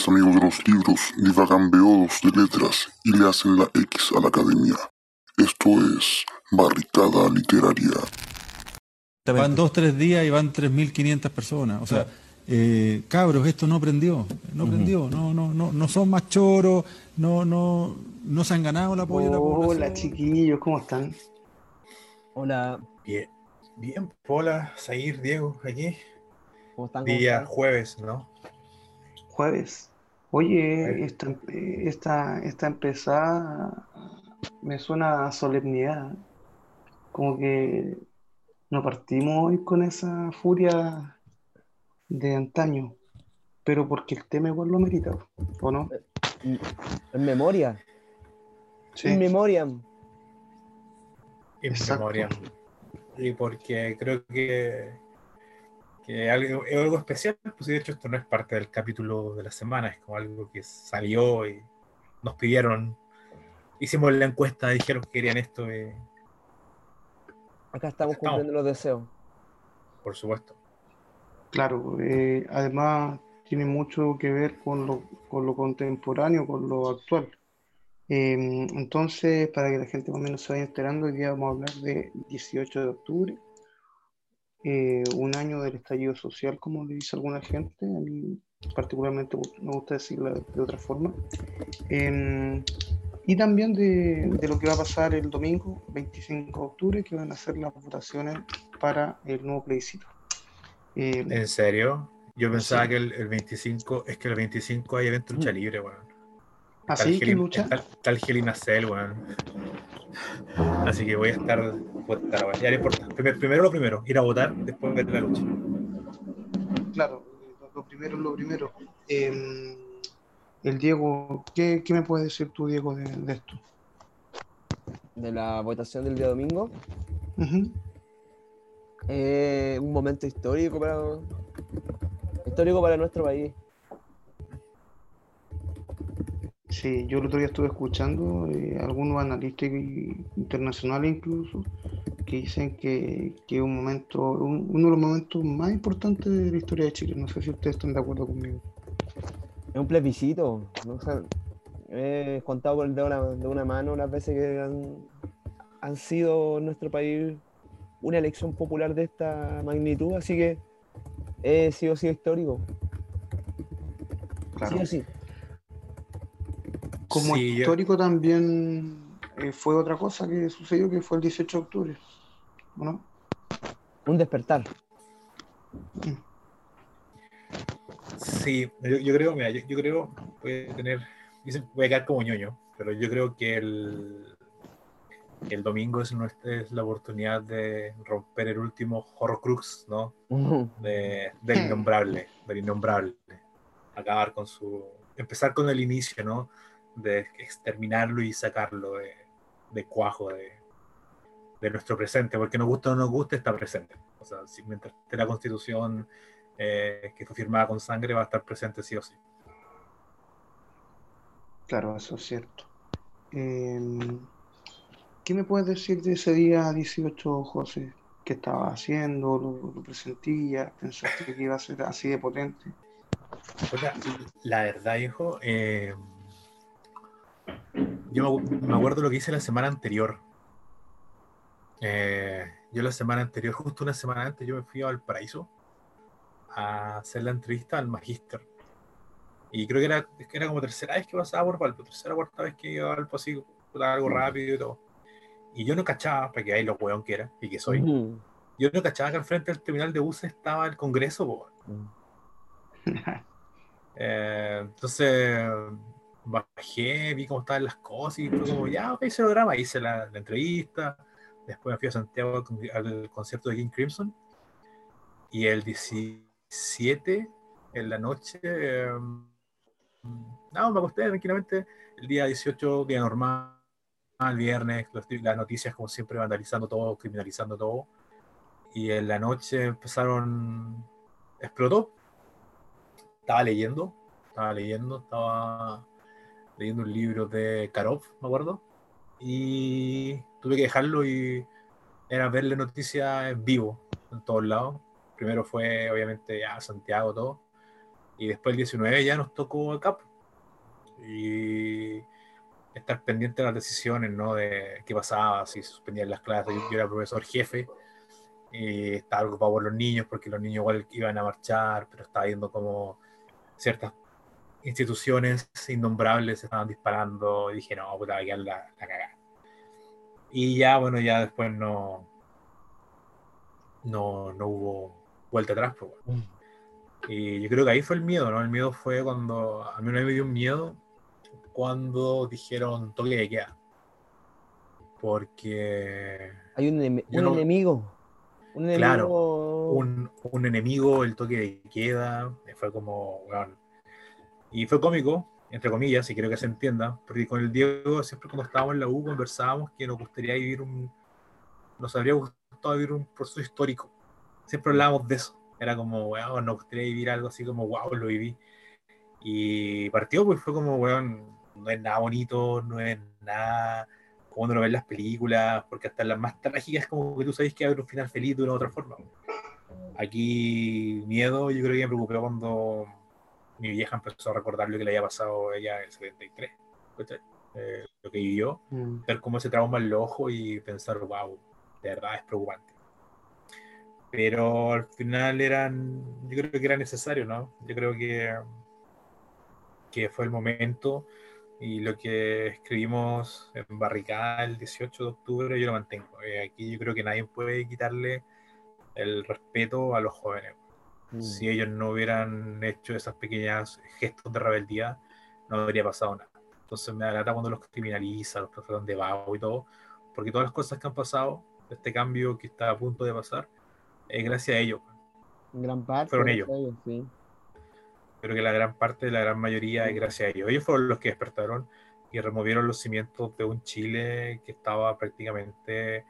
tres amigos de los libros divagan beodos de letras y le hacen la X a la academia. Esto es Barricada Literaria. Van dos, tres días y van 3.500 personas. O sea, eh, cabros, esto no prendió, no prendió, no, no, no, no son más choros, no, no, no se han ganado el apoyo de la población. Hola chiquillos, ¿cómo están? Hola, Bien, bien, Hola, Zair, Diego, aquí. ¿cómo están? ¿Cómo Día están? jueves, ¿no? Jueves. Oye, Jueves. esta, esta, esta empezada me suena a solemnidad. Como que no partimos hoy con esa furia de antaño, pero porque el tema igual lo merita, ¿o no? En memoria. Sí. En memoria. En memoria. Y porque creo que, que algo, es algo especial, pues y de hecho esto no es parte del capítulo de la semana, es como algo que salió y nos pidieron, hicimos la encuesta, dijeron que querían esto, y, Acá estamos Estamos. cumpliendo los deseos. por supuesto. Claro, eh, además tiene mucho que ver con lo, con lo contemporáneo, con lo actual. Eh, entonces, para que la gente más o menos se vaya enterando, hoy día vamos a hablar de 18 de octubre, eh, un año del estallido social, como le dice alguna gente, a mí particularmente me gusta decirlo de, otra forma, Eh, y también de, de lo que va a pasar el domingo 25 de octubre, que van a ser las votaciones para el nuevo plebiscito. Eh, ¿En serio? Yo pensaba Sí. que el, el 25, es que el 25 hay evento de lucha libre, weón. Así que lucha. Está el Helena Cell, weón. Así que voy a estar. votar, weón. Ya no importa. Primer- primero lo primero, ir a votar, después ver la lucha. Claro, lo, primero es lo primero. Eh, el Diego, ¿qué, qué me puedes decir tú, Diego, de, de esto? De la votación del día domingo. Eh, un momento histórico para. Histórico para nuestro país. Sí, yo el otro día estuve escuchando eh, algunos analistas internacionales incluso que dicen que, que es un momento, un- uno de los momentos más importantes de la historia de Chile. No sé si ustedes están de acuerdo conmigo. Es un plebiscito. ¿no? O sea, he contado por el dedo de una, de una mano las veces que han, han sido en nuestro país una elección popular de esta magnitud, así que eh, sí o sí histórico. Claro. Sí o sí. Como Sí, yo- histórico también eh, fue otra cosa que sucedió, que fue el 18 de octubre. ¿o ¿No? Un despertar. Sí, yo, yo creo, mira, yo, yo creo, voy a tener, dicen, voy a quedar como ñoño, pero yo creo que el, el domingo es, nuestra, es la oportunidad de romper el último horrocrux, ¿no? De, del innombrable, del innombrable. Acabar con su, empezar con el inicio, ¿no? De exterminarlo y sacarlo de, de cuajo de, de nuestro presente, porque nos gusta o no nos guste, está presente. O sea, si mientras esté la constitución eh, que fue firmada con sangre, va a estar presente sí o sí. Claro, eso es cierto. Em, ¿qué me puedes decir de ese día 18, José? ¿Qué estaba haciendo? ¿Lo, lo presentías? ¿Pensaste que iba a ser así de potente? La verdad, hijo, eh, yo me, acuerdo lo que hice la semana anterior. Eh, yo la semana anterior, justo una semana antes, yo me fui a Valparaíso a hacer la entrevista al magíster. Y creo que era, es que era como tercera vez que pasaba por Valpo, tercera o cuarta vez que iba a Valpo así, algo rápido y todo. Y yo no cachaba, para que ahí lo weón que era, y que soy, yo no cachaba que al frente del terminal de buses estaba el Congreso, po. Eh, entonces bajé, vi cómo estaban las cosas y fue como, ya, ok, se graba. Hice la, entrevista. Después me fui a Santiago al, con- al concierto de King Crimson. Y el 17, en la noche, eh, no, me acosté tranquilamente. El día 18, día normal, viernes, los- las noticias, como siempre, vandalizando todo, criminalizando todo. Y en la noche empezaron, explotó estaba leyendo, estaba leyendo, estaba leyendo un libro de Karov, me acuerdo, y tuve que dejarlo y era ver la noticia en vivo, en todos lados. Primero fue, obviamente, ya Santiago, todo, Y después el 19 ya nos tocó acá. Y estar pendiente de las decisiones, ¿no? De qué pasaba, si suspendían las clases. Yo, era profesor jefe y estaba preocupado por los niños porque los niños igual iban a marchar, pero estaba viendo como ciertas instituciones innombrables estaban disparando y dije, no, puta, a la, la cagada. Y ya, bueno, ya después no, no, no hubo vuelta atrás. Pues, bueno. Y yo creo que ahí fue el miedo, ¿no? El miedo fue cuando, a mí me dio un miedo cuando dijeron toque de queda. Porque... Hay un, un no, enemigo. Un enemigo... Claro, un, un, enemigo, el toque de queda, fue como, bueno, y fue cómico, entre comillas, y creo que se entienda, porque con el Diego siempre cuando estábamos en la U conversábamos que nos gustaría vivir un, nos habría gustado vivir un proceso histórico. Siempre hablábamos de eso. Era como, weón, nos gustaría vivir algo así como, wow, lo viví. Y partió, pues fue como, weón, no es nada bonito, no es nada como uno lo ve en las películas, porque hasta las más trágicas como que tú sabes que haber un final feliz de una u otra forma. Aquí, miedo, yo creo que me preocupó cuando mi vieja empezó a recordar lo que le había pasado a ella en el 73, eh, lo que vivió, mm. ver cómo ese trauma en los ojos y pensar, wow, de verdad es preocupante. Pero al final eran, yo creo que era necesario, ¿no? Yo creo que, que fue el momento y lo que escribimos en Barricada el 18 de octubre yo lo mantengo. Eh, aquí yo creo que nadie puede quitarle el respeto a los jóvenes. Mm. Si ellos no hubieran hecho esas pequeñas gestos de rebeldía, no habría pasado nada. Entonces me da cuando los criminalizan, los tratan de vago y todo, porque todas las cosas que han pasado, este cambio que está a punto de pasar, es gracias a ellos. En gran parte. Fueron ellos. ellos sí. Creo que la gran parte, la gran mayoría es gracias a ellos. Ellos fueron los que despertaron y removieron los cimientos de un Chile que estaba prácticamente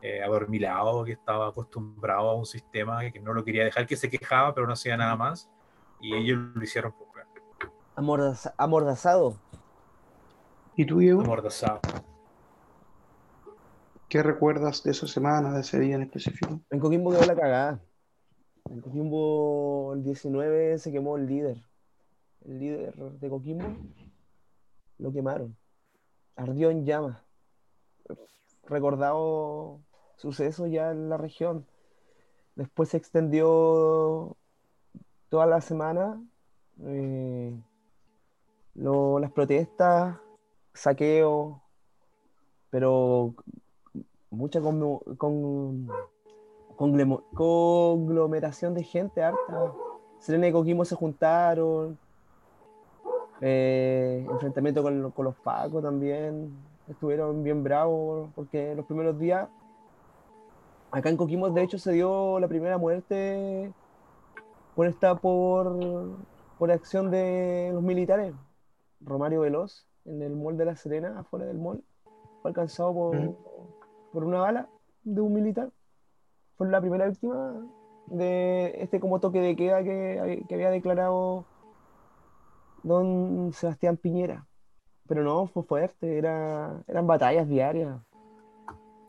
eh, adormilado, que estaba acostumbrado a un sistema que no lo quería dejar, que se quejaba, pero no hacía nada más. Y ellos lo hicieron. Amordaza amordazado. ¿Y tú, Diego? Amordazado. ¿Qué recuerdas de esa semana, de ese día en específico? En Coquimbo quedó la cagada. En Coquimbo el 19 se quemó el líder. El líder de Coquimbo lo quemaron. Ardió en llamas. Recordado suceso ya en la región. Después se extendió toda la semana eh, las protestas, saqueo, pero mucha con, con, conglomeración de gente harta. Serena y Coquimbo se juntaron. Eh, enfrentamiento con, con, los Pacos también. Estuvieron bien bravos porque los primeros días Acá en Coquimbo, de hecho, se dio la primera muerte por esta por, por acción de los militares. Romario Veloz, en el mall de La Serena, afuera del mall, fue alcanzado por, por una bala de un militar. Fue la primera víctima de este como toque de queda que, que había declarado don Sebastián Piñera. Pero no, fue fuerte, era, eran batallas diarias.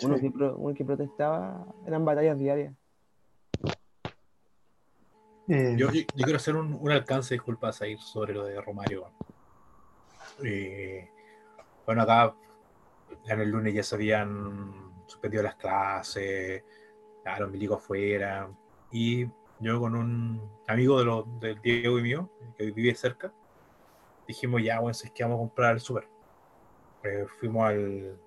Uno, que, protestaba eran batallas diarias. Eh, yo, quiero hacer un, alcance, disculpas, a ir sobre lo de Romario. Eh, bueno, acá en el lunes ya se habían suspendido las clases, ya los milicos afuera, y yo con un amigo de lo, del Diego y mío, que vive cerca, dijimos ya, bueno, es que vamos a comprar el súper. Eh, fuimos al,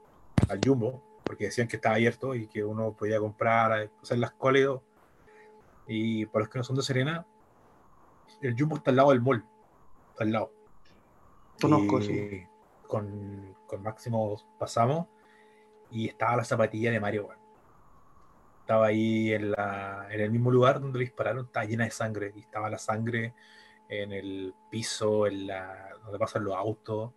al Jumbo, porque decían que estaba abierto y que uno podía comprar, hacer las colas y para los que no son de Serena, el Jumbo está al lado del mall, está al lado. Conozco, sí. Con, con Máximo pasamos y estaba la zapatilla de Mario. Estaba ahí en, la, en el mismo lugar donde le dispararon, estaba llena de sangre y estaba la sangre en el piso, en la, donde pasan los autos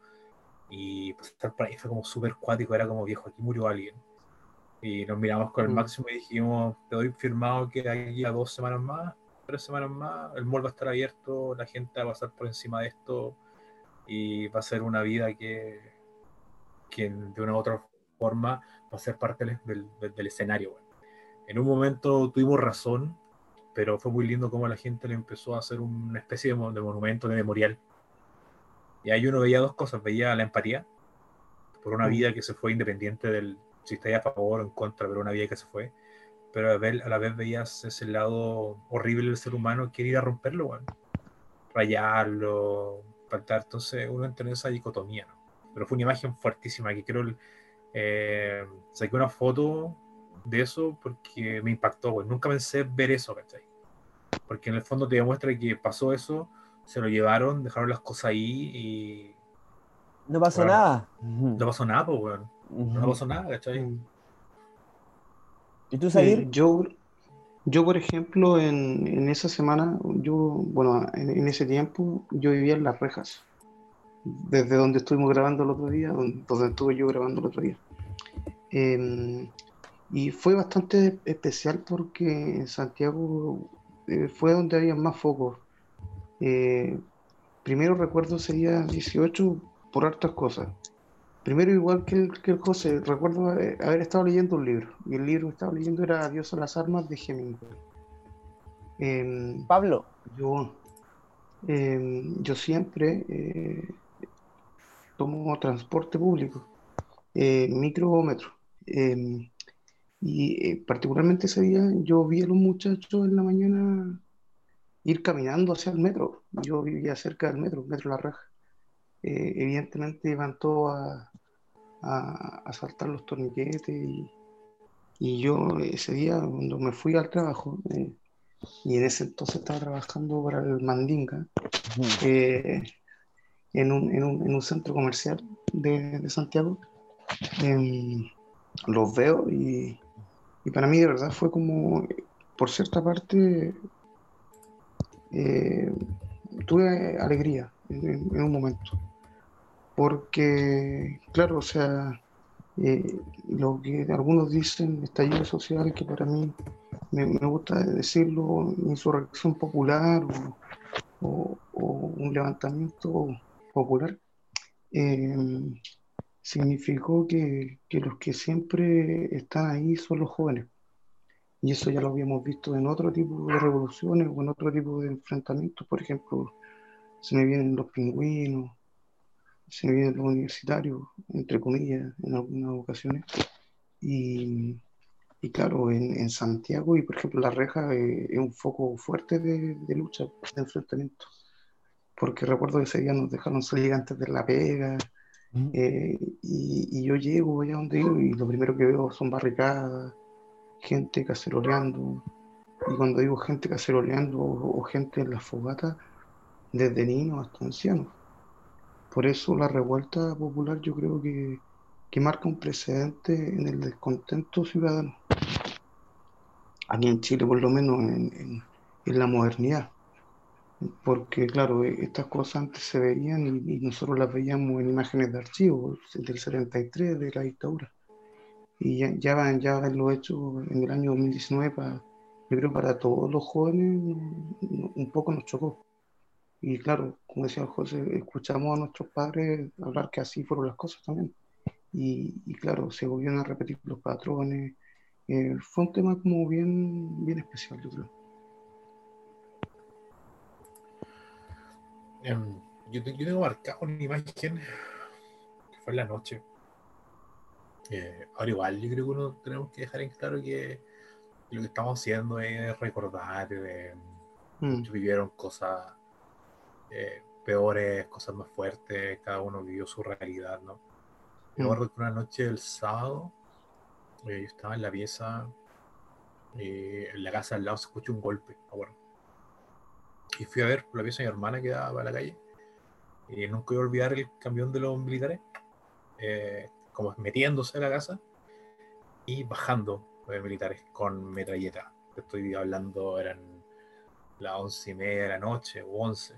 y pues, estar por ahí fue como súper cuático, era como viejo, aquí murió alguien. Y nos miramos con el mm. máximo y dijimos, te doy firmado que aquí a dos semanas más, tres semanas más, el mall va a estar abierto, la gente va a pasar por encima de esto y va a ser una vida que, que de una u otra forma va a ser parte del, del, escenario. En un momento tuvimos razón pero fue muy lindo cómo la gente le empezó a hacer una especie de, de monumento, de memorial. Y ahí uno veía dos cosas, veía la empatía por una vida que se fue independiente del si está a favor o en contra, pero una vida que se fue. Pero a, ver, a la vez veías ese lado horrible del ser humano que ir a romperlo, bueno, rayarlo, faltar. Entonces uno entra en esa dicotomía. ¿no? Pero fue una imagen fuertísima que creo eh, saqué una foto de eso porque me impactó, güey. Nunca pensé ver eso, ¿cachai? Porque en el fondo te demuestra que pasó eso, se lo llevaron, dejaron las cosas ahí y. No pasó nada. No pasó nada, pues, weón. No pasó nada, ¿cachai? ¿Y tú, Salir? Eh, yo, yo, por ejemplo, en, en, esa semana, yo, bueno, en, en, ese tiempo, yo vivía en Las Rejas, desde donde estuvimos grabando el otro día, donde, donde estuve yo grabando el otro día. Eh, y fue bastante especial porque en Santiago eh, fue donde había más focos. Eh, primero recuerdo sería 18 por hartas cosas. Primero, igual que el, que el José, recuerdo haber estado leyendo un libro. Y el libro que estaba leyendo era Adiós a las armas de Hemingway. Eh, Pablo. Yo, em, yo siempre eh, tomo transporte público, eh, micro o metro. Em, y eh, particularmente ese día yo vi a los muchachos en la mañana ir caminando hacia el metro. Yo vivía cerca del metro, Metro La Raja. Eh, evidentemente iban todos a, a, a, saltar los torniquetes y, y, yo ese día cuando me fui al trabajo, eh, y en ese entonces estaba trabajando para el Mandinga, eh, en, un, en, un, en, un, centro comercial de, de Santiago, em, los veo y, y para mí de verdad fue como, por cierta parte, eh, tuve alegría en, un momento. Porque, claro, o sea, eh, lo que algunos dicen, estallido social, que para mí me, me gusta decirlo, insurrección popular o, o, o un levantamiento popular, eh, significó que, que, los que siempre están ahí son los jóvenes. Y eso ya lo habíamos visto en otro tipo de revoluciones o en otro tipo de enfrentamientos. Por ejemplo, se me vienen los pingüinos, se me vienen los universitarios, entre comillas, en algunas ocasiones. Y, y claro, en, en, Santiago y por ejemplo La Reja eh, es un foco fuerte de, de lucha, de enfrentamiento. Porque recuerdo que ese día nos dejaron salir antes de la pega, eh, y, y, yo llego allá donde vivo y lo primero que veo son barricadas, gente caceroleando. Y cuando digo gente caceroleando o, gente en las fogatas, desde niños hasta ancianos. Por eso la revuelta popular yo creo que, que marca un precedente en el descontento ciudadano. Aquí en Chile, por lo menos en, en, la modernidad porque claro, estas cosas antes se veían y, y, nosotros las veíamos en imágenes de archivo del 73 de la dictadura. Y ya, ya, van, ya haberlo hecho en el año 2019, para, yo creo para todos los jóvenes un poco nos chocó. Y claro, como decía José, escuchamos a nuestros padres hablar que así fueron las cosas también. Y, y claro, se volvieron a repetir los patrones. Eh, fue un tema como bien, bien especial, yo creo. Um, yo, yo, tengo marcado una imagen que fue en la noche. Eh, ahora igual, yo creo que uno tenemos que dejar en claro que lo que estamos haciendo es recordar, eh, mm. muchos vivieron cosas eh, peores, cosas más fuertes, cada uno vivió su realidad, ¿no? Mm. Yo recuerdo una noche del sábado, yo estaba en la pieza, en la casa al lado se escuchó un golpe, bueno, y fui a ver la pieza de mi hermana que daba para la calle. Y nunca voy a olvidar el camión de los militares, eh, como metiéndose a la casa y bajando los militares con metralleta. Estoy hablando, eran las once y media de la noche o once.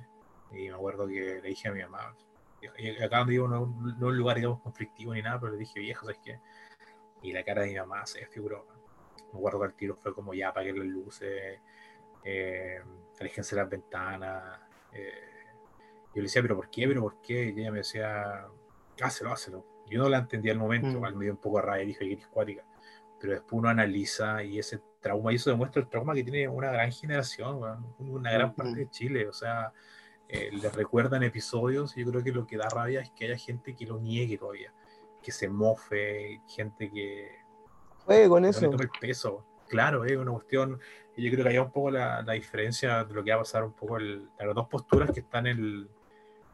Y me acuerdo que le dije a mi mamá, acá donde vivo no, no un lugar, digamos, conflictivo ni nada, pero le dije, viejo, ¿sabes qué? Y la cara de mi mamá se desfiguró. Me acuerdo que el tiro fue como ya, apagué las luces, eh, alejense las ventanas. Eh, yo le decía, pero ¿por qué? ¿Pero por qué? Y ella me decía, hácelo, hácelo. Yo no la entendía al momento, mm. me dio un poco de rabia, dije, que es cuática. Pero después uno analiza y ese trauma, y eso demuestra el trauma que tiene una gran generación, una gran parte de Chile, o sea, eh, les recuerdan episodios y yo creo que lo que da rabia es que haya gente que lo niegue todavía, que se mofe, gente que... Juegue con eso. el peso. Claro, es una cuestión, yo creo que hay un poco la, la, diferencia de lo que va a pasar un poco el, las dos posturas que están el,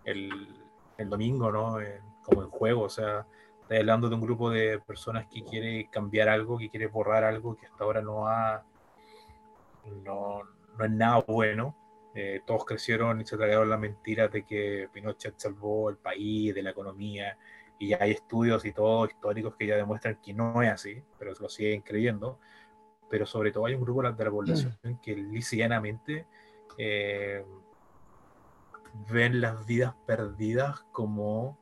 el, el domingo, ¿no? Como en juego, o sea, está hablando de un grupo de personas que quiere cambiar algo, que quiere borrar algo que hasta ahora no ha, no, no es nada bueno, eh, todos crecieron y se tragaron la mentira de que Pinochet salvó el país, de la economía, y ya hay estudios y todo históricos que ya demuestran que no es así, pero lo siguen creyendo. Pero sobre todo hay un grupo de la población mm. que lisianamente eh, ven las vidas perdidas como,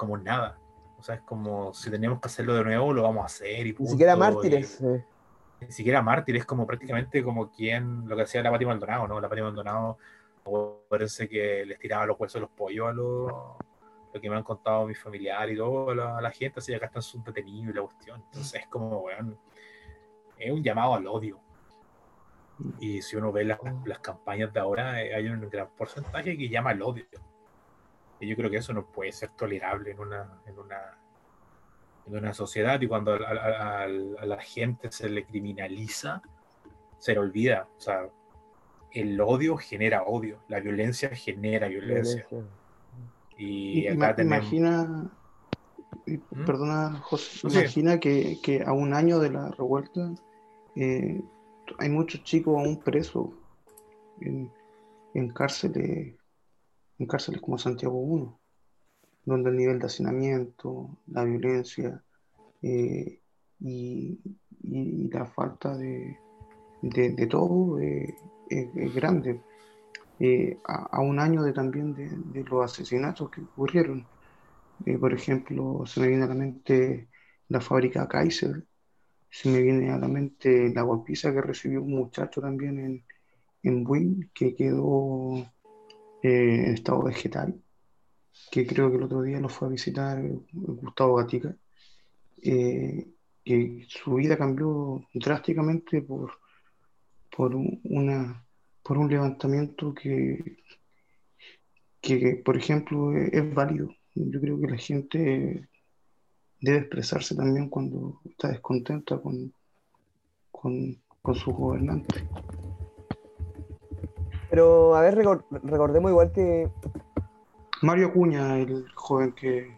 como nada. O sea, es como si tenemos que hacerlo de nuevo, lo vamos a hacer. Y Ni siquiera mártires ni siquiera mártir, es como prácticamente como quien, lo que hacía la Pati Maldonado, ¿no? La Pati Maldonado, parece que les tiraba los huesos de los pollos a los, lo que me han contado mis familiares y todo, a la, gente, así acá están sus detenidos y la cuestión. Entonces es como, weón, es un llamado al odio. Y si uno ve las, las campañas de ahora, eh, hay un gran porcentaje que llama al odio. Y yo creo que eso no puede ser tolerable en una, en una de una sociedad y cuando a, la gente se le criminaliza, se le olvida. O sea, el odio genera odio, la violencia genera violencia. Y, imagina, ¿Mm? perdona José, imagina que, que, a un año de la revuelta eh, hay muchos chicos aún presos en, en cárceles, en cárceles como Santiago 1 donde el nivel de hacinamiento, la violencia eh, y, la falta de, de, todo eh, es, grande. Eh, a, un año de también de, los asesinatos que ocurrieron. por ejemplo, se me viene a la mente la fábrica Kaiser, se me viene a la mente la golpiza que recibió un muchacho también en, en Buin, que quedó en estado vegetal que creo que el otro día lo fue a visitar Gustavo Gatica, eh, que su vida cambió drásticamente por, por, una, por un levantamiento que, que, por ejemplo, es, válido. Yo creo que la gente debe expresarse también cuando está descontenta con, con, con sus gobernantes. Pero, a ver, recordemos igual que Mario Acuña, el joven que,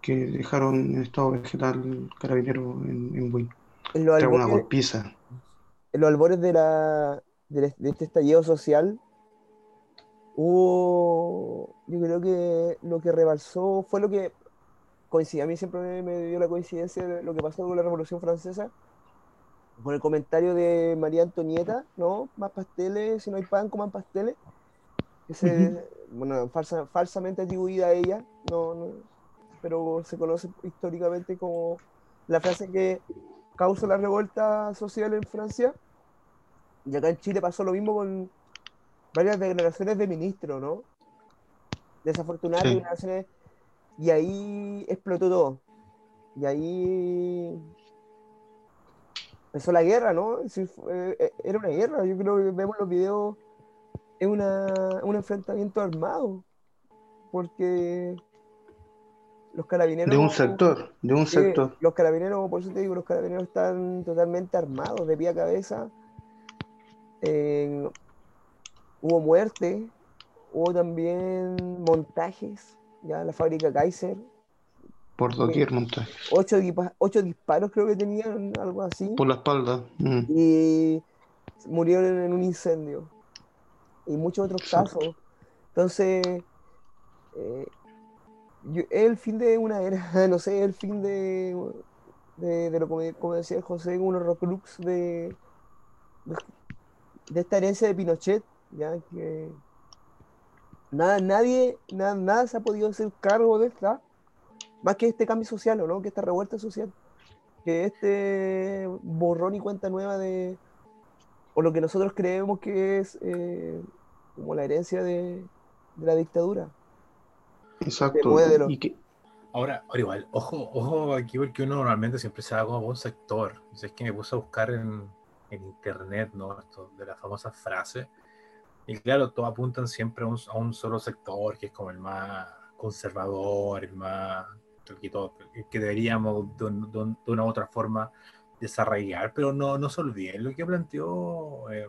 que dejaron en estado vegetal carabinero en, en Win. una golpiza. En los albores de, la, de, este estallido social, hubo. Yo creo que lo que rebalsó fue lo que coincidió. A mí siempre me, dio la coincidencia de lo que pasó con la Revolución Francesa. Con el comentario de María Antonieta, ¿no? Más pasteles, si no hay pan, coman pasteles. Ese, bueno, falsa, falsamente atribuida a ella, no, pero se conoce históricamente como la frase que causa la revuelta social en Francia. Y acá en Chile pasó lo mismo con varias declaraciones de ministro, ¿no? Desafortunadas declaraciones. Y ahí explotó todo. Y ahí empezó la guerra, ¿no? Eh, era una guerra. Yo creo que vemos los videos es un enfrentamiento armado, porque los carabineros... De un sector, de un sector. Los carabineros, por eso te digo, los carabineros están totalmente armados, de pie a cabeza. hubo muerte, hubo también montajes, ya la fábrica Kaiser. Por doquier montajes. Ocho, ocho, disparos creo que tenían, algo así. Por la espalda. Mm. Y murieron en un incendio y muchos otros casos. Entonces, eh, es el fin de una era, no sé, el fin de, de, lo como, decía José, unos rocklux de, de, esta herencia de Pinochet, ya que nada, nadie, nada, nada se ha podido hacer cargo de esta, más que este cambio social, ¿no? Que esta revuelta social, que este borrón y cuenta nueva de, o lo que nosotros creemos que es eh, como la herencia de, la dictadura. Exacto. Ahora, ahora igual, ojo, ojo aquí porque uno normalmente siempre se va como un sector. Es que me puse a buscar en, en internet, ¿no? Esto de la famosa frase. Y claro, todos apuntan siempre a un, a un, solo sector, que es como el más conservador, el más... que, todo, que deberíamos de, de, de, una u otra forma desarraigar, pero no, no se olviden lo que planteó eh,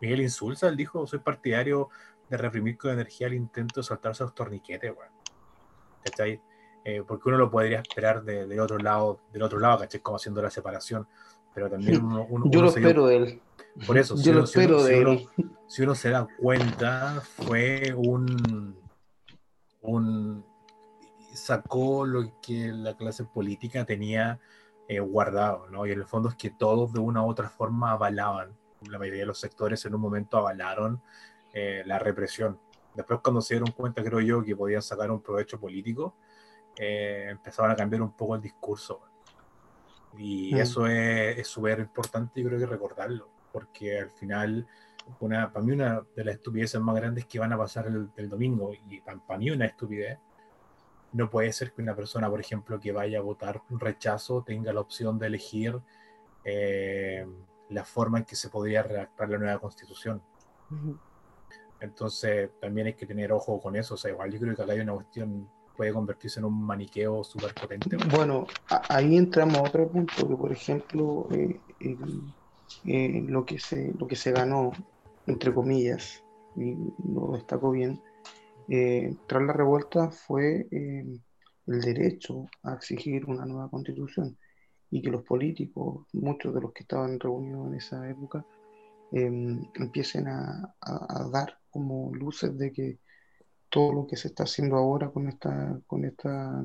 Miguel Insulza, él dijo, soy partidario de reprimir con energía el intento de saltarse los torniquetes. ¿cachai? Eh, porque uno lo podría esperar del de otro lado, del otro lado, ¿cachai? Como haciendo la separación pero también uno, uno, yo uno lo espero de él por eso yo si lo uno, espero de si uno- él si uno se da cuenta fue un un sacó lo que la clase política tenía eh, guardado no y en el fondo es que todos de una u otra forma avalaban. La mayoría de los sectores en un momento avalaron eh, la represión. Después cuando se dieron cuenta creo yo que podían sacar un provecho político eh, empezaban a cambiar un poco el discurso. Y Mm. eso es es súper importante y creo que recordarlo, porque al final, una, para mí una de las estupideces más grandes que van a pasar el, el domingo, y para mí una estupidez, no puede ser que una persona, por ejemplo, que vaya a votar un rechazo tenga la opción de elegir eh, la forma en que se podría redactar la nueva constitución. Entonces, también hay que tener ojo con eso. O sea, igual yo creo que acá hay una cuestión, puede convertirse en un maniqueo súper potente. Bueno, ahí entramos a otro punto, que por ejemplo, eh, eh, lo que se, lo que se ganó, entre comillas, y lo destacó bien, eh, tras la revuelta fue el derecho a exigir una nueva constitución y que los políticos, muchos de los que estaban reunidos en esa época, eh, empiecen a, dar como luces de que todo lo que se está haciendo ahora con esta, con esta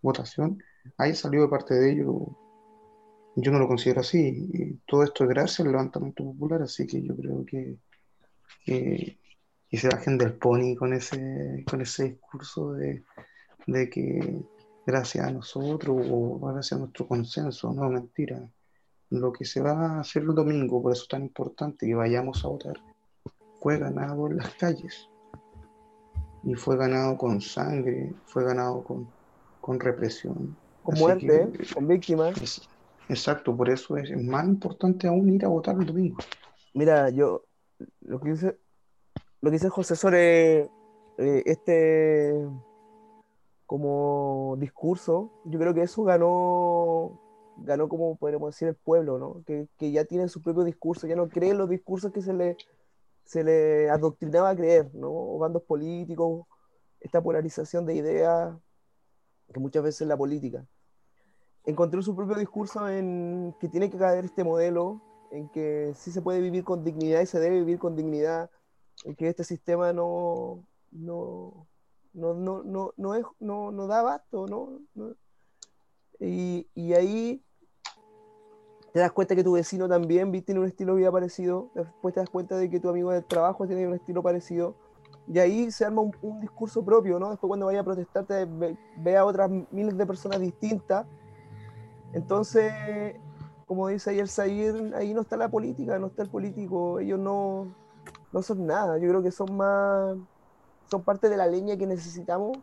votación haya salido de parte de ellos. Yo no lo considero así. Todo esto es gracias al levantamiento popular, así que yo creo que, que se bajen del pony con ese, con ese discurso de, de que gracias a nosotros o gracias a nuestro consenso, no, mentira. Lo que se va a hacer el domingo, por eso es tan importante que vayamos a votar, fue ganado en las calles. Y fue ganado con sangre, fue ganado con, con represión. Con Así muerte, que- con víctimas. es- exacto, por eso es, más importante aún ir a votar el domingo. Mira, yo lo que dice, lo que dice José sobre eh, este como discurso, yo creo que eso ganó, ganó como podríamos decir el pueblo, ¿no? Que, que ya tiene su propio discurso, ya no creen los discursos que se le, se le adoctrinaba a creer, ¿no? O bandos políticos, esta polarización de ideas que muchas veces es la política. Encontró su propio discurso en que tiene que caer este modelo en que sí se puede vivir con dignidad y se debe vivir con dignidad, en que este sistema no, no, no, no, no, no, no, no da abasto, ¿no? No- Y, y ahí te das cuenta que tu vecino también tiene un estilo de vida parecido, después te das cuenta de que tu amigo del trabajo tiene un estilo parecido, y ahí se arma un, discurso propio, ¿no? Después cuando vaya a protestar te ve, a otras miles de personas distintas, entonces como dice ahí el Zahir, ahí no está la política, no está el político, ellos no, no son nada, yo creo que son más, son parte de la leña que necesitamos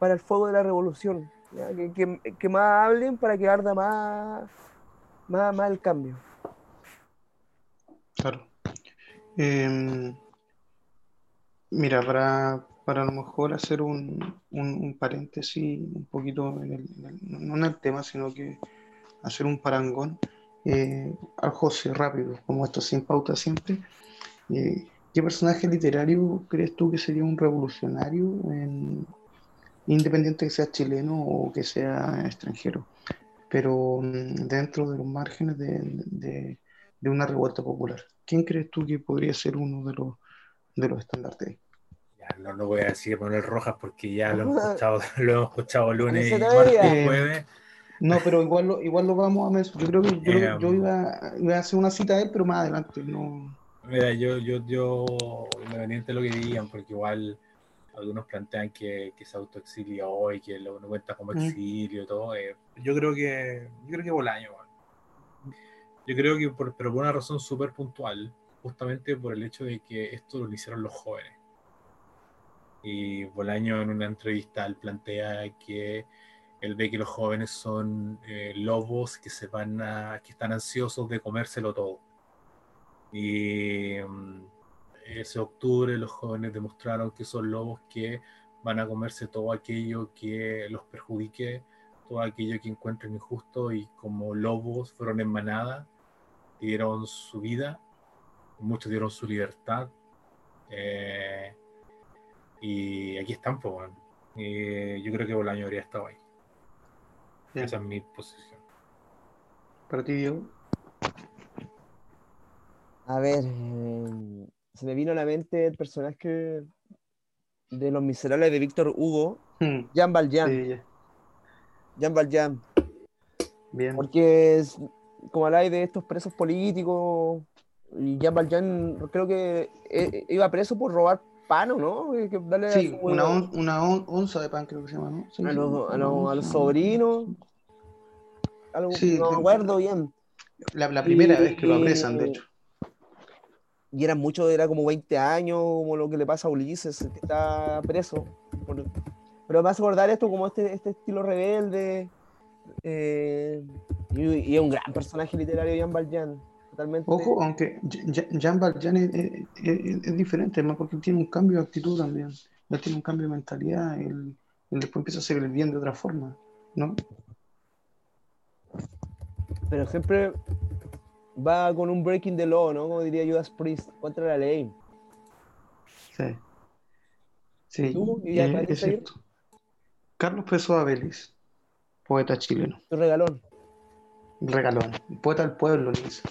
para el fuego de la revolución. Que, que- más hablen para que arda más, más, más el cambio. Claro. Em, mira, para, para a lo mejor hacer un, un- un paréntesis un poquito, en el- en el- no en el tema, sino que hacer un parangón eh, al José rápido, como esto sin pauta siempre. Eh, ¿qué personaje literario crees tú que sería un revolucionario, en- independiente que sea chileno o que sea extranjero? Pero mm, dentro de los márgenes de, de- de una revuelta popular. ¿Quién crees tú que podría ser uno de los, de los estandartes? Ya, no, no voy a decir Manuel Rojas porque ya lo hemos escuchado, lo hemos escuchado lunes y martes y jueves. No, pero igual lo, igual lo vamos a mencionar. Yo creo que yo, Em. yo iba, iba a hacer una cita de él, pero más adelante. No, Mira, yo, yo, yo, independiente de lo que digan, porque igual algunos plantean que, que se autoexilió y que lo no cuenta como Mm. exilio y todo. eh, yo creo que, yo creo que Bolaño. Yo creo que, por, pero por una razón súper puntual, justamente por el hecho de que esto lo hicieron los jóvenes. Y Bolaño en una entrevista él plantea que él ve que los jóvenes son eh, lobos que se van a, que están ansiosos de comérselo todo. Y mm, ese octubre los jóvenes demostraron que son lobos que van a comerse todo aquello que los perjudique, todo aquello que encuentren injusto y como lobos fueron en manada, dieron su vida, muchos dieron su libertad. Eh, y aquí están, pues, yo creo que Bolaño habría estado ahí. Esa es mi posición. Para ti, Diego. A ver, eh, se me vino a la mente el personaje de Los Miserables de Víctor Hugo, hmm. Jean Valjean. Jean Valjean. Bien. Porque es, como habláis de estos presos políticos, y Jean Valjean creo que eh, iba preso por robar pan, ¿no? sí, una, una onza de pan creo que se llama, ¿no? a, los, a, los, sobrinos. Algo, sí, no me acuerdo bien. La, primera vez que lo apresan, de hecho. Y eran muchos, era como 20 años, como lo que le pasa a Ulises, que está preso. Pero me hace acordar esto como este, este estilo rebelde. Eh, y, es un gran personaje literario, Jean Valjean. Ojo, aunque Jean Valjean es, diferente, más porque tiene un cambio de actitud también. Él tiene un cambio de mentalidad. Él, después empieza a el bien de otra forma, ¿no? Pero siempre va con un breaking the law, ¿no? Como diría Judas Priest, contra la ley. Sí. Sí, eh, es cierto. Carlos Pessoa Vélez, poeta chileno. Tu regalón. Regalón. Poeta del pueblo, dice.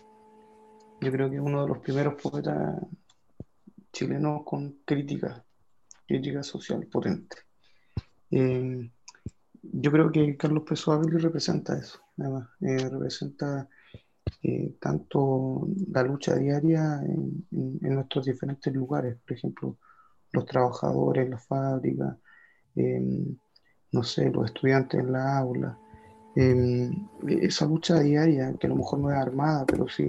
Yo creo que es uno de los primeros poetas chilenos con crítica, crítica social potente. Eh, yo creo que Carlos Pessoa representa eso, nada eh, representa eh, tanto la lucha diaria en, nuestros diferentes lugares, por ejemplo, los trabajadores, las fábricas, no sé, los estudiantes en la aula. esa lucha diaria, que a lo mejor no es armada, pero sí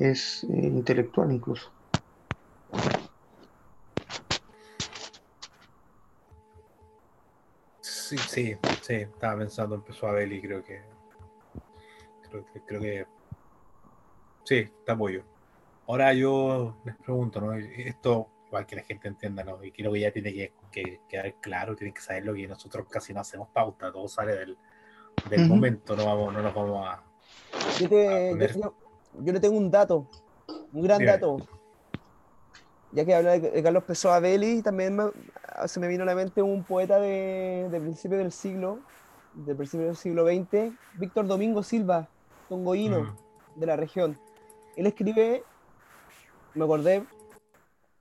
es eh, intelectual incluso. Sí, sí, sí, estaba pensando en Pessoa creo que creo que creo que sí, te apoyo. Ahora yo les pregunto, ¿no? Esto, igual que la gente entienda, ¿no? Y creo que ya tiene que, quedar claro, tienen que saber lo que nosotros casi no hacemos pauta, todo sale del, del momento, no vamos, no nos vamos a, yo le tengo un dato, un gran dato. Ya que habla de, Carlos Pessoa Belli, también se me vino a la mente un poeta de, de principio del siglo, del principio del siglo XX, Víctor Domingo Silva, tongoíno mm. de la región. Él escribe, me acordé,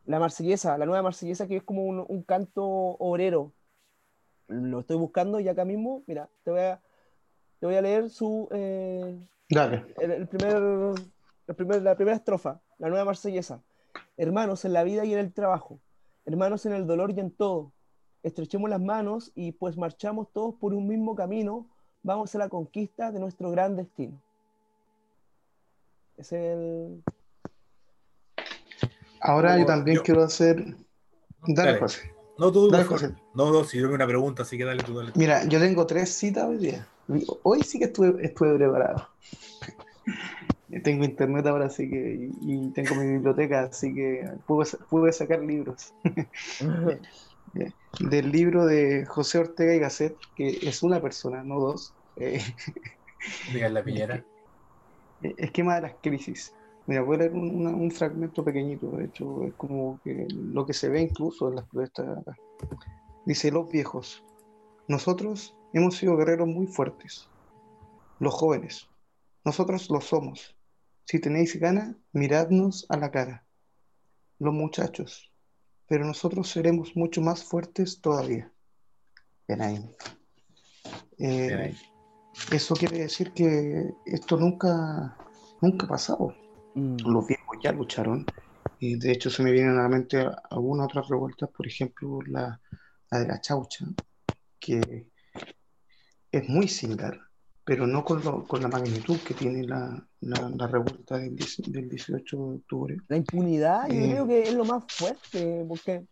la marsellesa, la nueva marsellesa que es como un, canto obrero. Lo estoy buscando y acá mismo, mira, te voy a, te voy a leer su, eh, Dale. El, primer, la primera estrofa, la nueva marsellesa. Hermanos en la vida y en el trabajo, hermanos en el dolor y en todo. Estrechemos las manos y pues marchamos todos por un mismo camino, vamos a la conquista de nuestro gran destino. Es el... Ahora yo también quiero hacer... Dale, José. No, tú, dale, José. No, no, si yo una pregunta, así que dale tú, dale. Mira, yo tengo tres citas hoy día. Hoy sí que estuve, estuve preparado. tengo internet ahora, así que, y, tengo mi biblioteca, así que pude, sacar libros. Del libro de José Ortega y Gasset, que es una persona, no dos. Eh, la piñera. Esquema de las crisis. Mira, voy a leer un, fragmento pequeñito, de hecho, es como que lo que se ve incluso en las protestas Dice, los viejos, nosotros hemos sido guerreros muy fuertes. Los jóvenes, nosotros lo somos. Si tenéis ganas, miradnos a la cara. Los muchachos, pero nosotros seremos mucho más fuertes todavía. Bien eh, eso quiere decir que esto nunca, nunca ha pasado. Mm. Los viejos ya lucharon. Y de hecho se me vienen a la mente algunas otras revueltas, por ejemplo la, la de la chaucha, que es muy similar, pero no con, con la magnitud que tiene la, la, revuelta del, del, 18 de octubre. La impunidad, yo eh, creo que es lo más fuerte, porque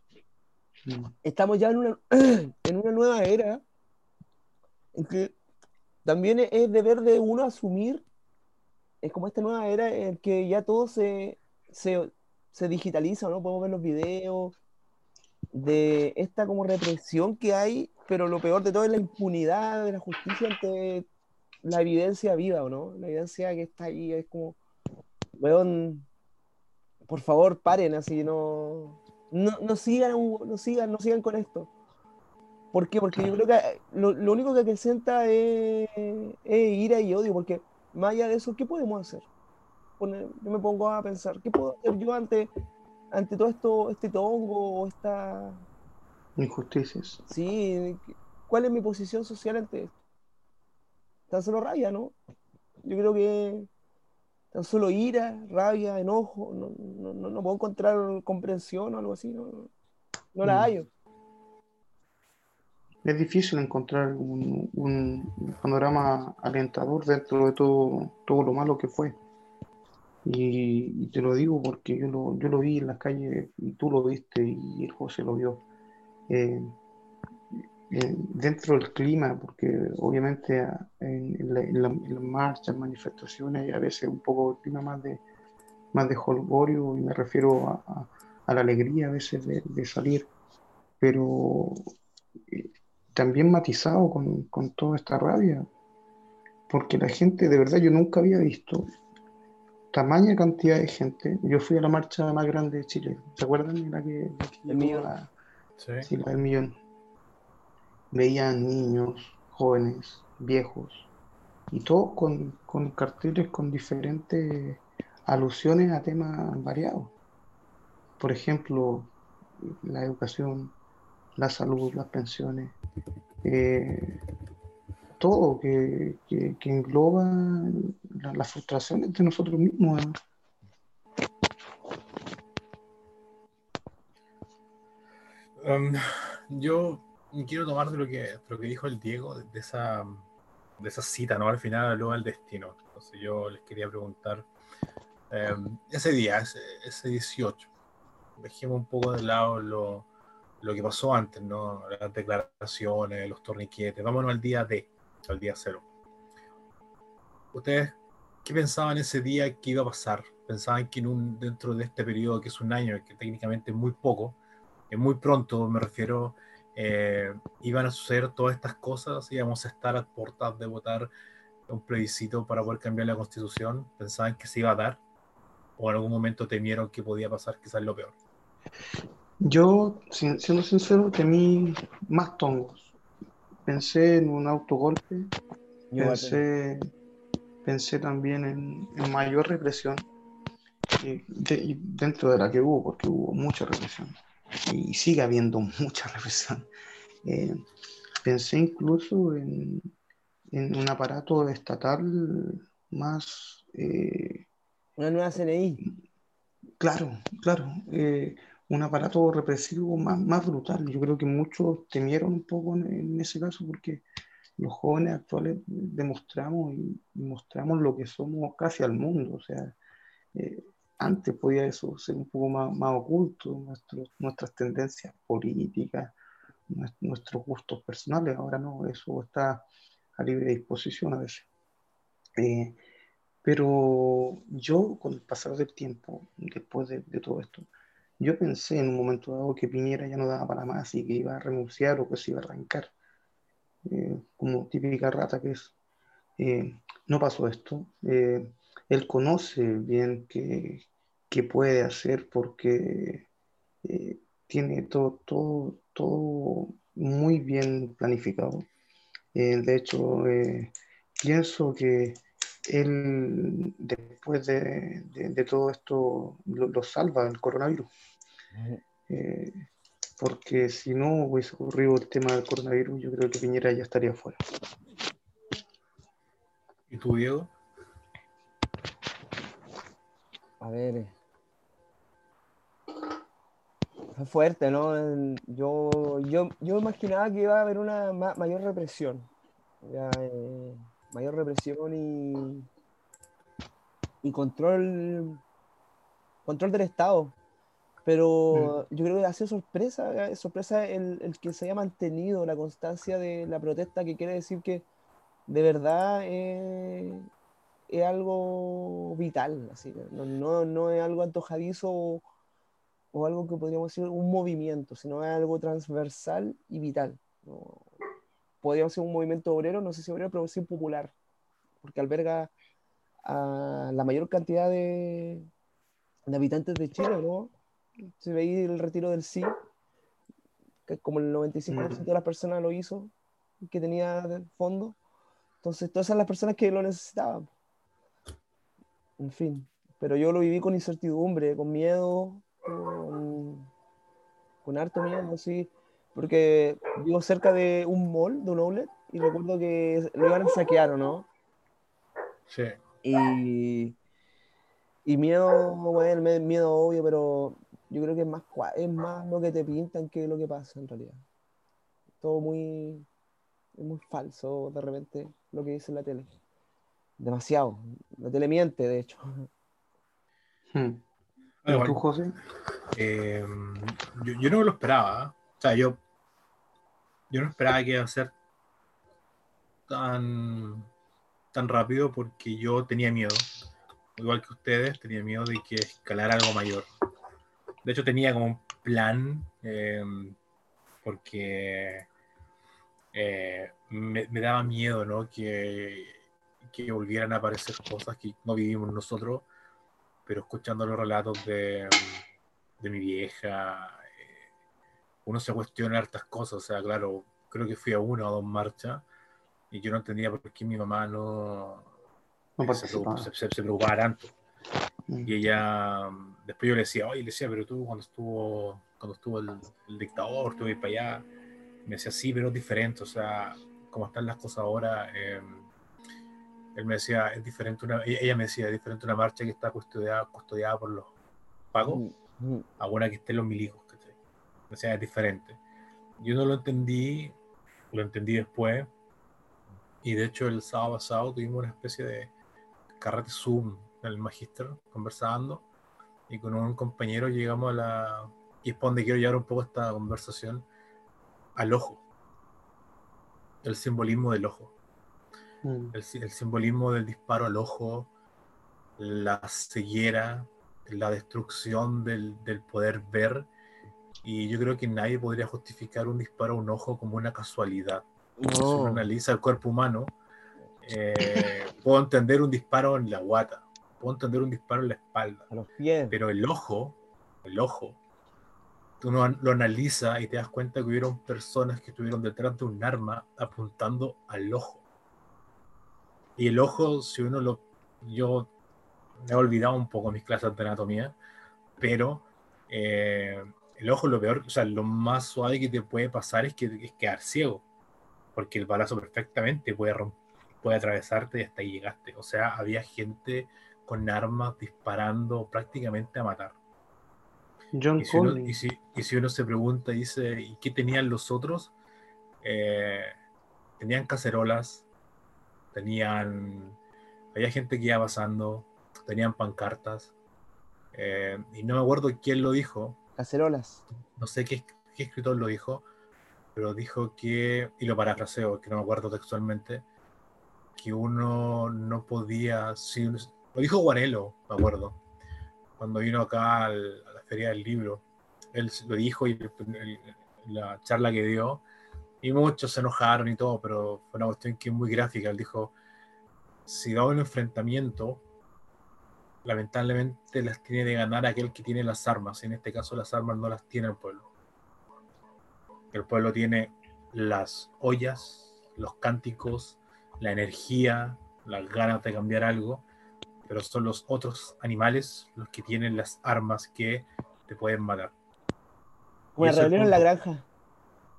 mm. estamos ya en una, en una nueva era en que también es deber de uno asumir, es como esta nueva era en que ya todo se, se, se digitaliza, ¿no? Podemos ver los videos de esta como represión que hay, pero lo peor de todo es la impunidad de la justicia ante la evidencia viva, ¿o no? La evidencia que está ahí es como, weón, por favor, paren, así, no, no, sigan, no sigan, no sigan con esto. ¿Por qué? Porque yo creo que lo, único que acrecenta es, es, ira y odio, porque más allá de eso, ¿qué podemos hacer? yo me pongo a pensar, ¿qué puedo hacer yo ante, ante todo esto, este tongo o esta... Injusticias. Sí, ¿cuál es mi posición social ante esto? Tan solo rabia, ¿no? Yo creo que tan solo ira, rabia, enojo, no, no, no puedo encontrar comprensión o algo así, no, no la mm. hallo es difícil encontrar un, panorama alentador dentro de todo, todo lo malo que fue. Y, te lo digo porque yo lo, yo lo vi en las calles y tú lo viste y el José lo vio. Eh, eh, dentro del clima, porque obviamente ah, en, las marchas, manifestaciones, a veces un poco el clima más de, más de holgorio, y me refiero a, la alegría a veces de, de salir, pero eh, también matizado con, con, toda esta rabia, porque la gente, de verdad, yo nunca había visto tamaña cantidad de gente. Yo fui a la marcha más grande de Chile, ¿se acuerdan? La que, el millón. sí. la del millón. Veían niños, jóvenes, viejos, y todos con, con carteles con diferentes alusiones a temas variados. Por ejemplo, la educación, la salud, las pensiones, eh, todo que, engloba las frustraciones de nosotros mismos. Um, yo quiero tomar de lo que, lo que dijo el Diego, de esa, de esa cita, ¿no? Al final luego al destino. Entonces yo les quería preguntar, um, ese día, ese, ese 18, dejemos un poco de lado lo, lo que pasó antes, ¿no? Las declaraciones, los torniquetes. Vámonos al día D, al día cero. ¿Ustedes qué pensaban ese día que iba a pasar? ¿Pensaban que en un, dentro de este periodo, que es un año, que técnicamente es muy poco, es muy pronto, me refiero, eh, iban a suceder todas estas cosas? ¿Íbamos a estar a puertas de votar un plebiscito para poder cambiar la constitución? ¿Pensaban que se iba a dar? ¿O en algún momento temieron que podía pasar quizás lo peor? Yo, siendo sincero, temí más tongos. Pensé en un autogolpe, pensé, pensé también en, mayor represión dentro de la que hubo, porque hubo mucha represión y sigue habiendo mucha represión. Eh, pensé incluso en, un aparato estatal más... Eh, una nueva CNI. Claro, claro. Eh, un aparato represivo más, más brutal. Yo creo que muchos temieron un poco en, ese caso porque los jóvenes actuales demostramos y, mostramos lo que somos casi al mundo. O sea, eh, antes podía eso ser un poco más, más oculto, nuestras tendencias políticas, nuestros gustos personales. Ahora no, eso está a libre disposición a veces. Eh, pero yo, con el pasar del tiempo, después de, de todo esto, yo pensé en un momento dado que Piñera ya no daba para más y que iba a renunciar o que se iba a arrancar, eh, como típica rata que es. Eh, no pasó esto. Eh, él conoce bien qué, puede hacer porque tiene todo, todo, todo muy bien planificado. de hecho, pienso que él, después de, todo esto, lo, salva el coronavirus. Eh, porque si no hubiese ocurrido el tema del coronavirus, yo creo que Piñera ya estaría fuera. ¿Y tú, Diego? A ver. Fue fuerte, ¿no? Yo, yo, yo imaginaba que iba a haber una mayor represión. Eh, mayor represión y, y control, control del Estado Pero yo creo que ha sido sorpresa, sorpresa el, el, que se haya mantenido la constancia de la protesta, que quiere decir que de verdad es, es algo vital, así, no, no, no, es algo antojadizo o, o, algo que podríamos decir un movimiento, sino es algo transversal y vital. ¿no? Podríamos ser un movimiento obrero, no sé si obrero, pero sí popular, porque alberga a la mayor cantidad de, de habitantes de Chile, ¿no? Si veis el retiro del sí, que como el 95% de las personas lo hizo, que tenía fondo. Entonces, todas esas las personas que lo necesitaban. En fin, pero yo lo viví con incertidumbre, con miedo, con, con harto miedo, sí, porque vivo cerca de un mall, de un outlet, y recuerdo que lo iban a saquear, ¿no? Sí. Y, y miedo, bueno, miedo obvio, pero yo creo que es más, es más lo que te pintan que lo que pasa en realidad. Todo muy, es muy falso de repente lo que dice la tele. Demasiado. La tele miente, de hecho. Hmm. ¿Y tú, José? Eh, yo, yo, no lo esperaba. O sea, yo, yo no esperaba que iba a ser tan, tan rápido porque yo tenía miedo. Igual que ustedes, tenía miedo de que escalara algo mayor. De hecho, tenía como un plan, eh, porque eh, me, me, daba miedo, ¿no? Que, que, volvieran a aparecer cosas que no vivimos nosotros, pero escuchando los relatos de, de mi vieja, uno se cuestiona hartas cosas. O sea, claro, creo que fui a una o dos marchas y yo no entendía por qué mi mamá no, no se, se, se, preocupaba tanto. Y ella, después yo le decía, oye, le decía, pero tú cuando estuvo, cuando estuvo el, el dictador, tuve para allá, me decía, sí, pero es diferente, o sea, como están las cosas ahora, eh, él me decía, es diferente, una, ella me decía, es diferente una marcha que está custodiada, custodiada por los pagos mm -hmm. a una que esté en los milicos, Me decía, es diferente. Yo no lo entendí, lo entendí después, y de hecho el sábado pasado tuvimos una especie de carrete Zoom el magíster conversando y con un compañero llegamos a la y es por donde quiero llevar un poco esta conversación al ojo el simbolismo del ojo mm. el, el, simbolismo del disparo al ojo la ceguera la destrucción del, del, poder ver y yo creo que nadie podría justificar un disparo a un ojo como una casualidad no. si uno analiza el cuerpo humano eh, puedo entender un disparo en la guata puedo entender un disparo en la espalda. A los pies. Pero el ojo, el ojo, tú no, lo analizas y te das cuenta que hubieron personas que estuvieron detrás de un arma apuntando al ojo. Y el ojo, si uno lo... Yo me he olvidado un poco mis clases de anatomía, pero eh, el ojo lo peor, o sea, lo más suave que te puede pasar es, que, es quedar ciego, porque el balazo perfectamente puede, puede atravesarte y hasta ahí llegaste. O sea, había gente con armas disparando prácticamente a matar. John y, si uno, y, si, y, si uno, se pregunta, dice, ¿y qué tenían los otros? Eh, tenían cacerolas, tenían... Había gente que iba pasando, tenían pancartas, eh, y no me acuerdo quién lo dijo. Cacerolas. No sé qué, qué escritor lo dijo, pero dijo que, y lo parafraseo, que no me acuerdo textualmente, que uno no podía, si, lo dijo Guarelo, me acuerdo, cuando vino acá a la Feria del Libro. Él lo dijo y la charla que dio, y muchos se enojaron y todo, pero fue una cuestión que muy gráfica. Él dijo, si da un enfrentamiento, lamentablemente las tiene de ganar aquel que tiene las armas. En este caso las armas no las tiene el pueblo. El pueblo tiene las ollas, los cánticos, la energía, las ganas de cambiar algo, pero son los otros animales los que tienen las armas que te pueden matar. Como la rebelión en la granja.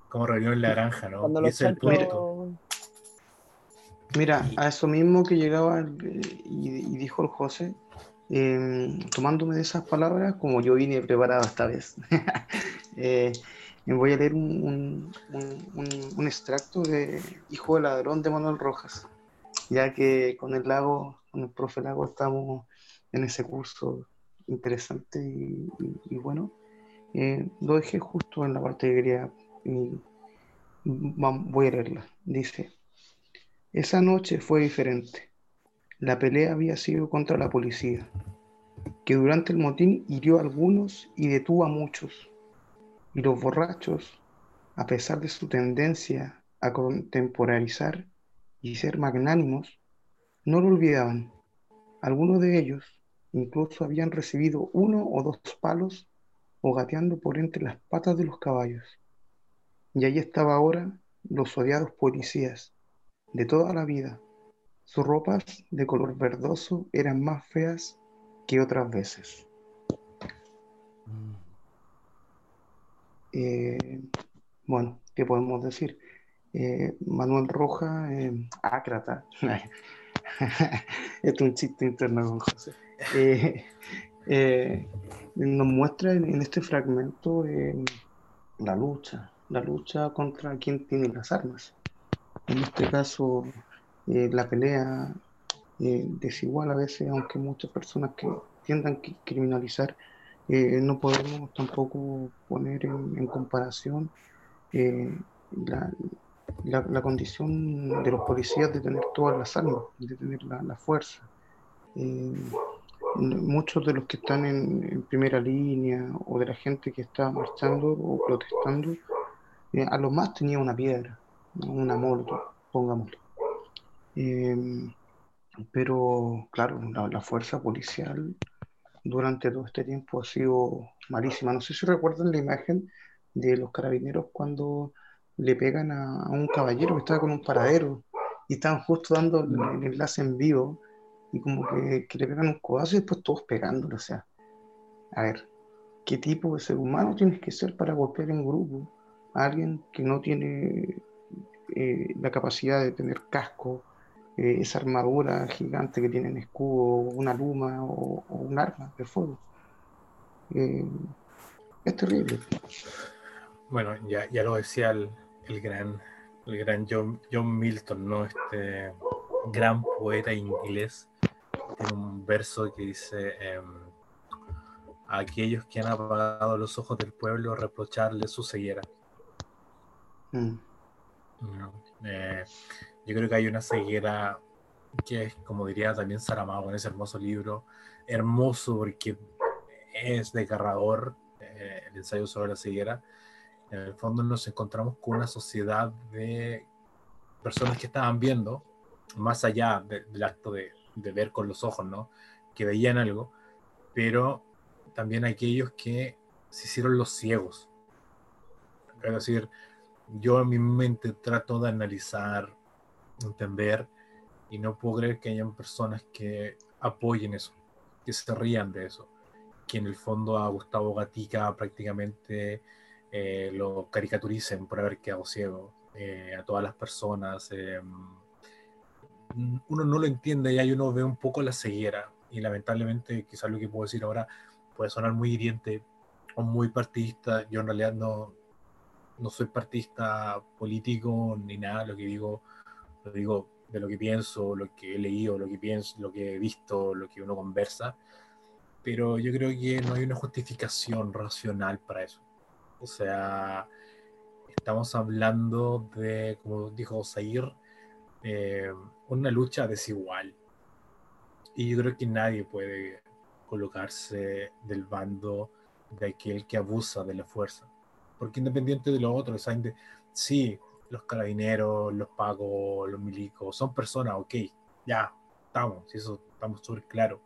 Como rebelión en la granja, ¿no? Cuando y ese es el punto. Mira, a eso mismo que llegaba y, y dijo el José, eh, tomándome de esas palabras, como yo vine preparado esta vez, eh, me voy a leer un, extracto de Hijo del Ladrón de Manuel Rojas, ya que con el lago con el profe Lago estamos en ese curso interesante y bueno. Eh, lo dejé justo en la parte que quería y voy a leerla. Dice, esa noche fue diferente. La pelea había sido contra la policía, que durante el motín hirió a algunos y detuvo a muchos. Y los borrachos, a pesar de su tendencia a contemporarizar y ser magnánimos, no lo olvidaban. Algunos de ellos incluso habían recibido uno o dos palos o gateando por entre las patas de los caballos. Y ahí estaba ahora los odiados policías de toda la vida. Sus ropas de color verdoso eran más feas que otras veces. Mm. Eh, bueno, ¿qué podemos decir? Eh, Manuel Roja, eh, ácrata. Esto es un chiste interno con José. nos muestra en, este fragmento la lucha, la lucha contra quien tiene las armas. En este caso, eh, la pelea eh, desigual a veces, aunque muchas personas que tiendan a criminalizar, eh, no podemos tampoco poner en, comparación la, la, condición de los policías de tener todas las armas, de tener la, la fuerza muchos de los que están en, primera línea o de la gente que está marchando o protestando, a lo más tenía una piedra, una moto, pongámoslo. Em, pero claro, la, fuerza policial durante todo este tiempo ha sido malísima. No sé si recuerdan la imagen de los carabineros cuando le pegan a, un caballero que estaba con un paradero y estaban justo dando el enlace en vivo y como que, le pegan un codazo y después todos pegándolo. O sea, a ver, ¿qué tipo de ser humano tienes que ser para golpear en grupo a alguien que no tiene eh, la capacidad de tener casco, eh, esa armadura gigante que tienen escudo, una luma o, un arma de fuego? Eh, es terrible. Bueno, ya, ya lo decía el, el gran, el gran John, John Milton, ¿no? Este gran poeta inglés tiene un verso que dice, em, aquellos que han apagado los ojos del pueblo, reprocharle su ceguera. Mm. Eh, yo creo que hay una ceguera que es, como diría también Saramago en ese hermoso libro, hermoso porque es desgarrador, eh, el ensayo sobre la ceguera. En el fondo nos encontramos con una sociedad de personas que estaban viendo, más allá del acto de, de ver con los ojos, ¿no? Que veían algo, pero también aquellos que se hicieron los ciegos. Es decir, yo en mi mente trato de analizar, entender, y no puedo creer que hayan personas que apoyen eso, que se rían de eso, que en el fondo a Gustavo Gatica prácticamente eh, lo caricaturicen por haber quedado ciego, eh, a todas las personas. Eh, uno no lo entiende y ahí uno ve un poco la ceguera. Y lamentablemente, quizás lo que puedo decir ahora puede sonar muy hiriente o muy partidista. Yo en realidad no, no soy partidista político ni nada. Lo que digo, digo de lo que pienso, lo que he leído, lo que pienso, lo que he visto, lo que uno conversa. Pero yo creo que no hay una justificación racional para eso. O sea, estamos hablando de, como dijo Zair, eh, una lucha desigual. Y yo creo que nadie puede colocarse del bando de aquel que abusa de la fuerza. Porque independiente de lo otro, sí, los carabineros, los pagos, los milicos, son personas, ok, ya, estamos, eso estamos súper claro.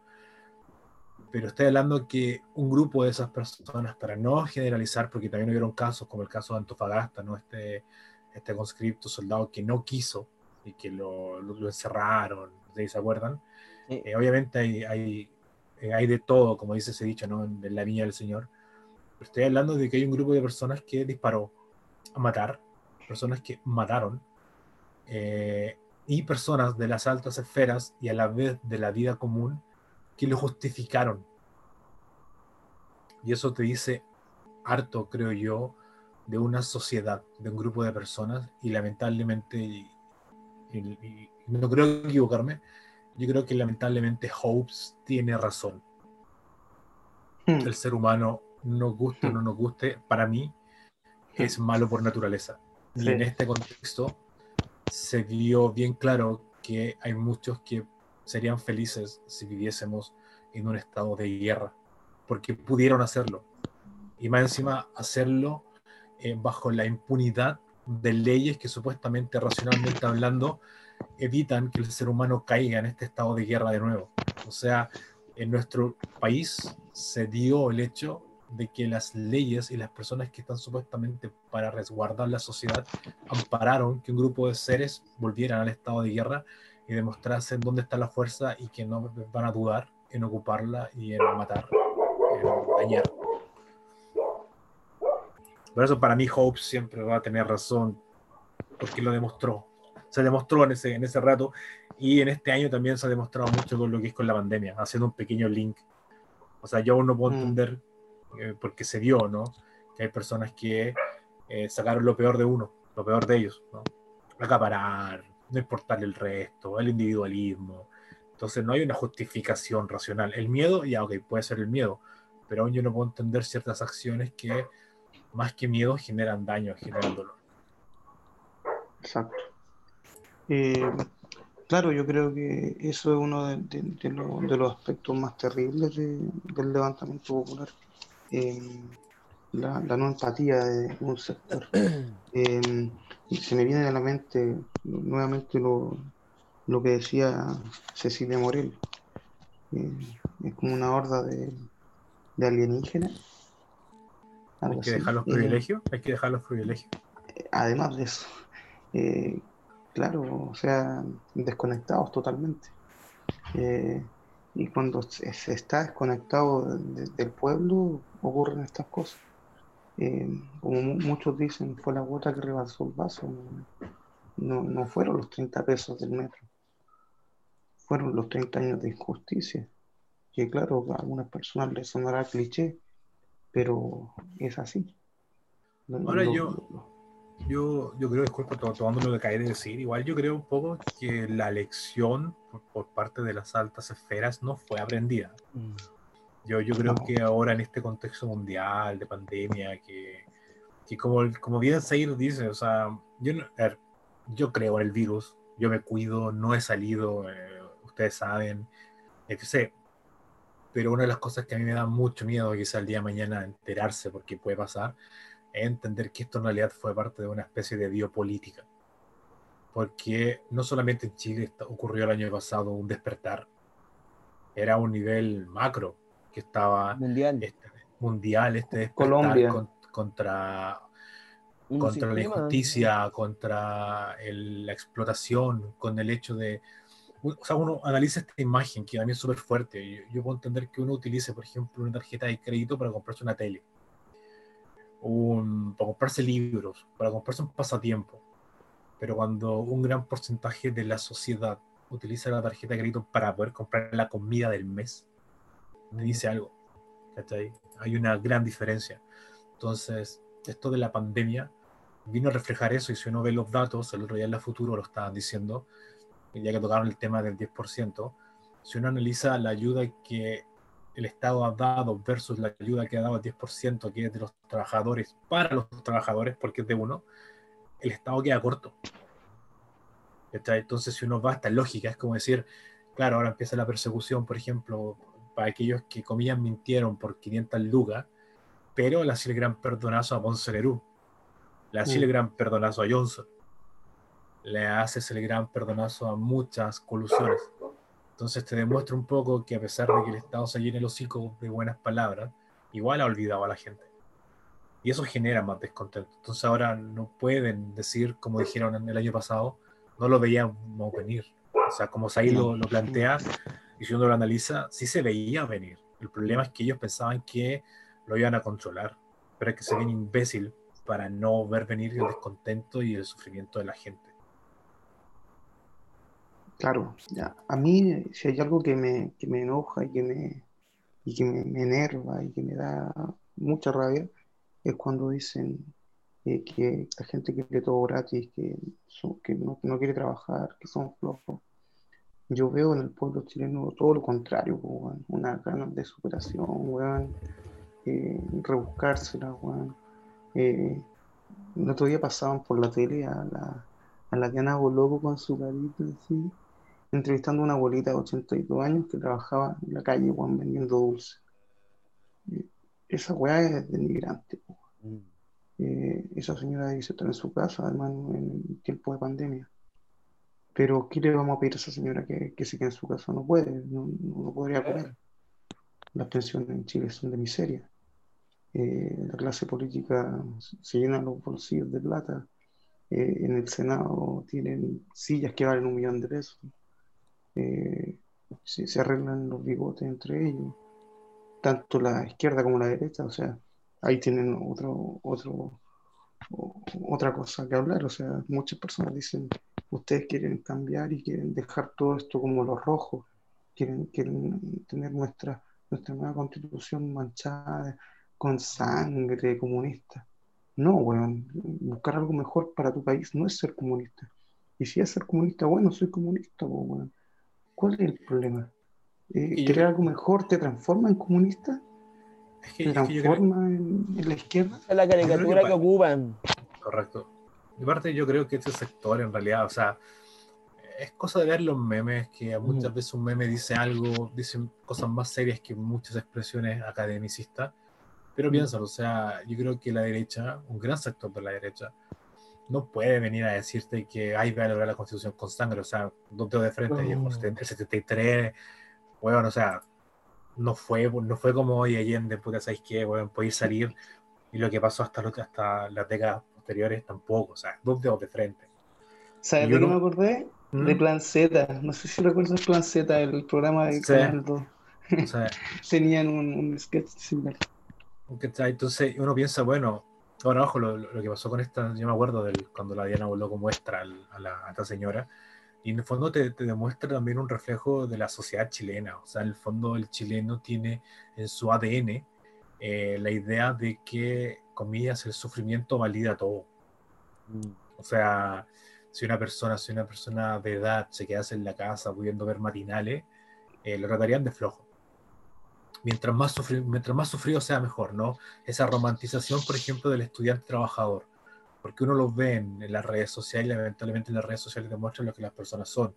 Pero estoy hablando que un grupo de esas personas, para no generalizar, porque también hubieron casos como el caso de Antofagasta, ¿no? este, este conscripto soldado que no quiso y que lo, lo, encerraron, ¿se acuerdan? Eh, obviamente hay, hay, eh, hay, de todo, como dice ese dicho, ¿no? En la viña del Señor. estoy hablando de que hay un grupo de personas que disparó a matar, personas que mataron, eh, y personas de las altas esferas y a la vez de la vida común que lo justificaron. Y eso te dice harto, creo yo, de una sociedad, de un grupo de personas, y lamentablemente, y, no creo equivocarme, yo creo que lamentablemente Hopes tiene razón. Hmm. El ser humano nos guste o no nos guste, para mí es malo por naturaleza. Y en este contexto se vio bien claro que hay muchos que serían felices si viviésemos en un estado de guerra, porque pudieron hacerlo. Y más encima hacerlo eh, bajo la impunidad de leyes que supuestamente, racionalmente hablando, evitan que el ser humano caiga en este estado de guerra de nuevo. O sea, en nuestro país se dio el hecho de que las leyes y las personas que están supuestamente para resguardar la sociedad ampararon que un grupo de seres volvieran al estado de guerra y demostrasen dónde está la fuerza y que no van a dudar en ocuparla y en matar, en dañar. Por eso para mí Hope siempre va a tener razón, porque lo demostró. Se demostró en ese, en ese rato y en este año también se ha demostrado mucho con lo que es con la pandemia, haciendo un pequeño link. O sea, yo aún no puedo mm. Eh, porque se vio, ¿no? Que hay personas que eh, sacaron lo peor de uno, lo peor de ellos, ¿no? Acaparar, no importarle el resto, el individualismo. Entonces no hay una justificación racional. El miedo, ya, ok, puede ser el miedo, pero aún yo no puedo entender ciertas acciones que más que miedo generan daño, generan dolor. Exacto. Eh, claro, yo creo que eso es uno de, los aspectos más terribles del levantamiento popular. Eh, la, no empatía de un sector. Eh, se me viene a la mente nuevamente lo, que decía Cecilia Morel. es como una horda de, de alienígenas hay que dejar los privilegios, hay que dejar los privilegios. Además de eso, eh, claro, o sea, desconectados totalmente. Eh, y cuando se, está desconectado del pueblo, ocurren estas cosas. Eh, como muchos dicen, fue la gota que rebasó el vaso. No, no fueron los 30 pesos del metro, fueron los 30 años de injusticia. Que claro, a algunas personas les sonará cliché, pero es así. Ahora yo, yo, yo creo, disculpa, tomándome lo que acabé de decir, igual yo creo un poco que la lección por, parte de las altas esferas no fue aprendida. Mm. Yo, yo creo que ahora en este contexto mundial de pandemia, que, que como, como bien Seir dice, o sea, yo, yo creo en el virus, yo me cuido, no he salido, eh, ustedes saben, sé pero una de las cosas que a mí me da mucho miedo quizá el día de mañana enterarse, porque puede pasar, es entender que esto en realidad fue parte de una especie de biopolítica. Porque no solamente en Chile ocurrió el año pasado un despertar, era un nivel macro que estaba mundial, este, mundial, este despertar contra, contra la injusticia, contra la explotación, con el hecho de o sea, uno analiza esta imagen que a mí es súper fuerte. Yo, puedo entender que uno utilice, por ejemplo, una tarjeta de crédito para comprarse una tele, un, para comprarse libros, para comprarse un pasatiempo. Pero cuando un gran porcentaje de la sociedad utiliza la tarjeta de crédito para poder comprar la comida del mes, me dice algo. Hay una gran diferencia. Entonces, esto de la pandemia vino a reflejar eso y si uno ve los datos, el otro día en la futuro lo estaban diciendo, ya que tocaron el tema del 10%, si uno analiza la ayuda que el Estado ha dado versus la ayuda que ha dado el 10%, que es de los trabajadores para los trabajadores, porque es de uno, el Estado queda corto. Entonces, si uno va a esta lógica, es como decir, claro, ahora empieza la persecución, por ejemplo, para aquellos que comían mintieron por 500 lugas, pero le hace el gran perdonazo a Ponce Lerú, le hace el mm. gran perdonazo a Johnson le haces el gran perdonazo a muchas colusiones. Entonces te demuestra un poco que a pesar de que el Estado se llene el hocico de buenas palabras, igual ha olvidado a la gente. Y eso genera más descontento. Entonces ahora no pueden decir, como dijeron el año pasado, no lo veíamos venir. O sea, como Saí lo, lo plantea, y si uno analiza, sí se veía venir. El problema es que ellos pensaban que lo iban a controlar, pero es que se ven imbécil para no ver venir el descontento y el sufrimiento de la gente. Claro, ya. A mí, si hay algo que me, que me enoja y que me, y que me, enerva y que me da mucha rabia, es cuando dicen eh, que la gente quiere todo gratis, que, que no, quiere trabajar, que son flojos. Yo veo en el pueblo chileno todo lo contrario, una ganas de superación, eh, rebuscársela, weón. Eh, el otro día pasaban por la tele a la, a la Diana Boloco con su carita así, entrevistando a una abuelita de 82 años que trabajaba en la calle, weón, vendiendo dulces. Eh, esa weá es denigrante, weón. Mm. Eh, esa señora dice estar en su casa, además en, en tiempo de pandemia. Pero ¿qué le vamos a pedir a esa señora que, que se quede en su casa? No puede, no, no podría comer. Las pensiones en Chile son de miseria. Eh, la clase política se llena los bolsillos de plata. Eh, en el Senado tienen sillas que valen un millón de pesos. Eh, se, se arreglan los bigotes entre ellos, tanto la izquierda como la derecha. O sea, ahí tienen otro, otro, otra cosa que hablar. O sea, muchas personas dicen, ustedes quieren cambiar y quieren dejar todo esto como los rojos, quieren, quieren tener nuestra, nuestra nueva constitución manchada con sangre comunista. No, weón, buscar algo mejor para tu país no es ser comunista. Y si es ser comunista, bueno, soy comunista, weón. ¿Cuál es el problema? Eh, yo- ¿Querer algo mejor te transforma en comunista? Es que, ¿Te es que yo creo- transforma en, en la izquierda? Es la caricatura que que pa- ocupan. Correcto. Y aparte yo creo que este sector en realidad, o sea, es cosa de ver los memes, que muchas veces un meme dice algo, dice cosas más serias que muchas expresiones academicistas, pero piénsalo, o sea, yo creo que la derecha, un gran sector de la derecha, no puede venir a decirte que hay que lograr la constitución con sangre, o sea, dos dedos de frente, viejo, el 73, bueno, o sea, no fue, no fue como hoy Allende, puta, ¿sabéis qué? Bueno, podéis salir. Y lo que pasó hasta, lo- hasta las décadas posteriores tampoco, o sea, dos dedos de frente. ¿Sabes de qué no- me acordé? ¿Mm? De Plan Z. No sé si recuerdas Plan Z, el programa de Sí. Canal 2. O sea, Tenían un, un sketch similar. ¿cachai? Entonces uno piensa, bueno, ahora ojo, lo, lo que pasó con esta, yo me acuerdo del, cuando la Diana Boloco muestra al- a, la, a esta señora, y en el fondo te, te demuestra también un reflejo de la sociedad chilena, o sea, en el fondo el chileno tiene en su ADN eh, la idea de que, comillas, el sufrimiento valida todo. Mm. O sea, si una persona, si una persona de edad se quedase en la casa pudiendo ver matinales, eh, lo tratarían de flojo. Mientras más, sufri- mientras más sufrido sea mejor, ¿no? Esa romantización, por ejemplo, del estudiante trabajador. Porque uno los ve en, en las redes sociales, lamentablemente en las redes sociales demuestran lo que las personas son.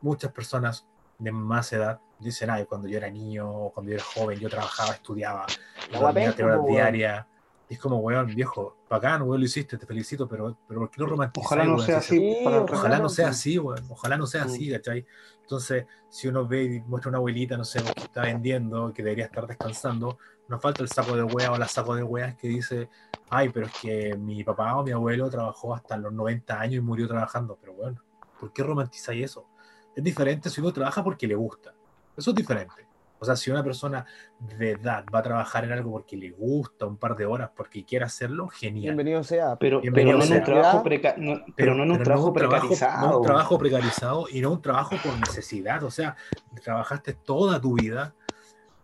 Muchas personas de más edad dicen, ay, cuando yo era niño, o cuando yo era joven, yo trabajaba, estudiaba, La dormía tres horas diarias. Es como, weón, viejo, bacán, weón, lo hiciste, te felicito, pero, pero ¿por qué no romantizáis, Ojalá no weón, sea así para ojalá no sea así, weón. Ojalá no sea así, ¿cachai? Entonces, si uno ve y muestra una abuelita, no sé, que está vendiendo, que debería estar descansando, nos falta el saco de hueá o la saco de hueas que dice, ay, pero es que mi papá o mi abuelo trabajó hasta los 90 años y murió trabajando. Pero bueno, ¿por qué romantizáis eso? Es diferente si uno trabaja porque le gusta. Eso es diferente. O sea, si una persona de edad va a trabajar en algo porque le gusta un par de horas, porque quiere hacerlo, genial. Bienvenido sea. Pero, Bienvenido pero no en un sea. trabajo, preca- no- pero no en un pero trabajo- precarizado. no un trabajo precarizado y no un trabajo por necesidad. O sea, trabajaste toda tu vida.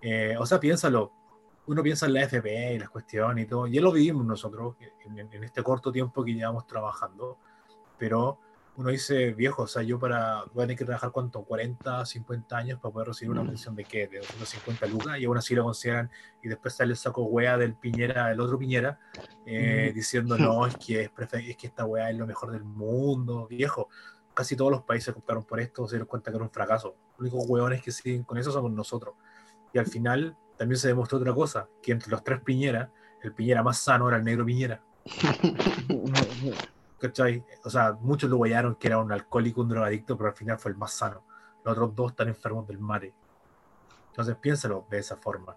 eh, o sea, piénsalo. Uno piensa en la FP y las cuestiones y todo. Ya lo vivimos nosotros en, en este corto tiempo que llevamos trabajando. Pero uno dice, viejo, o sea, yo para, voy a tener que trabajar cuánto, 40, 50 años para poder recibir una Mm. pensión de qué, de 250 lucas, y aún así lo consideran, y después sale el saco wea del Piñera, del otro Piñera, eh, diciendo, no, es que, es, es que esta wea es lo mejor del mundo, viejo. Casi todos los países optaron por esto, se dieron cuenta que era un fracaso. Los únicos hueones que siguen con eso somos nosotros. Y al final también se demostró otra cosa, que entre los tres Piñera, el Piñera más sano era el negro Piñera. ¿Cachai? O sea, muchos lo guayaron que era un alcohólico, un drogadicto, pero al final fue el más sano. Los otros dos están enfermos del mare. Entonces piénsalo de esa forma.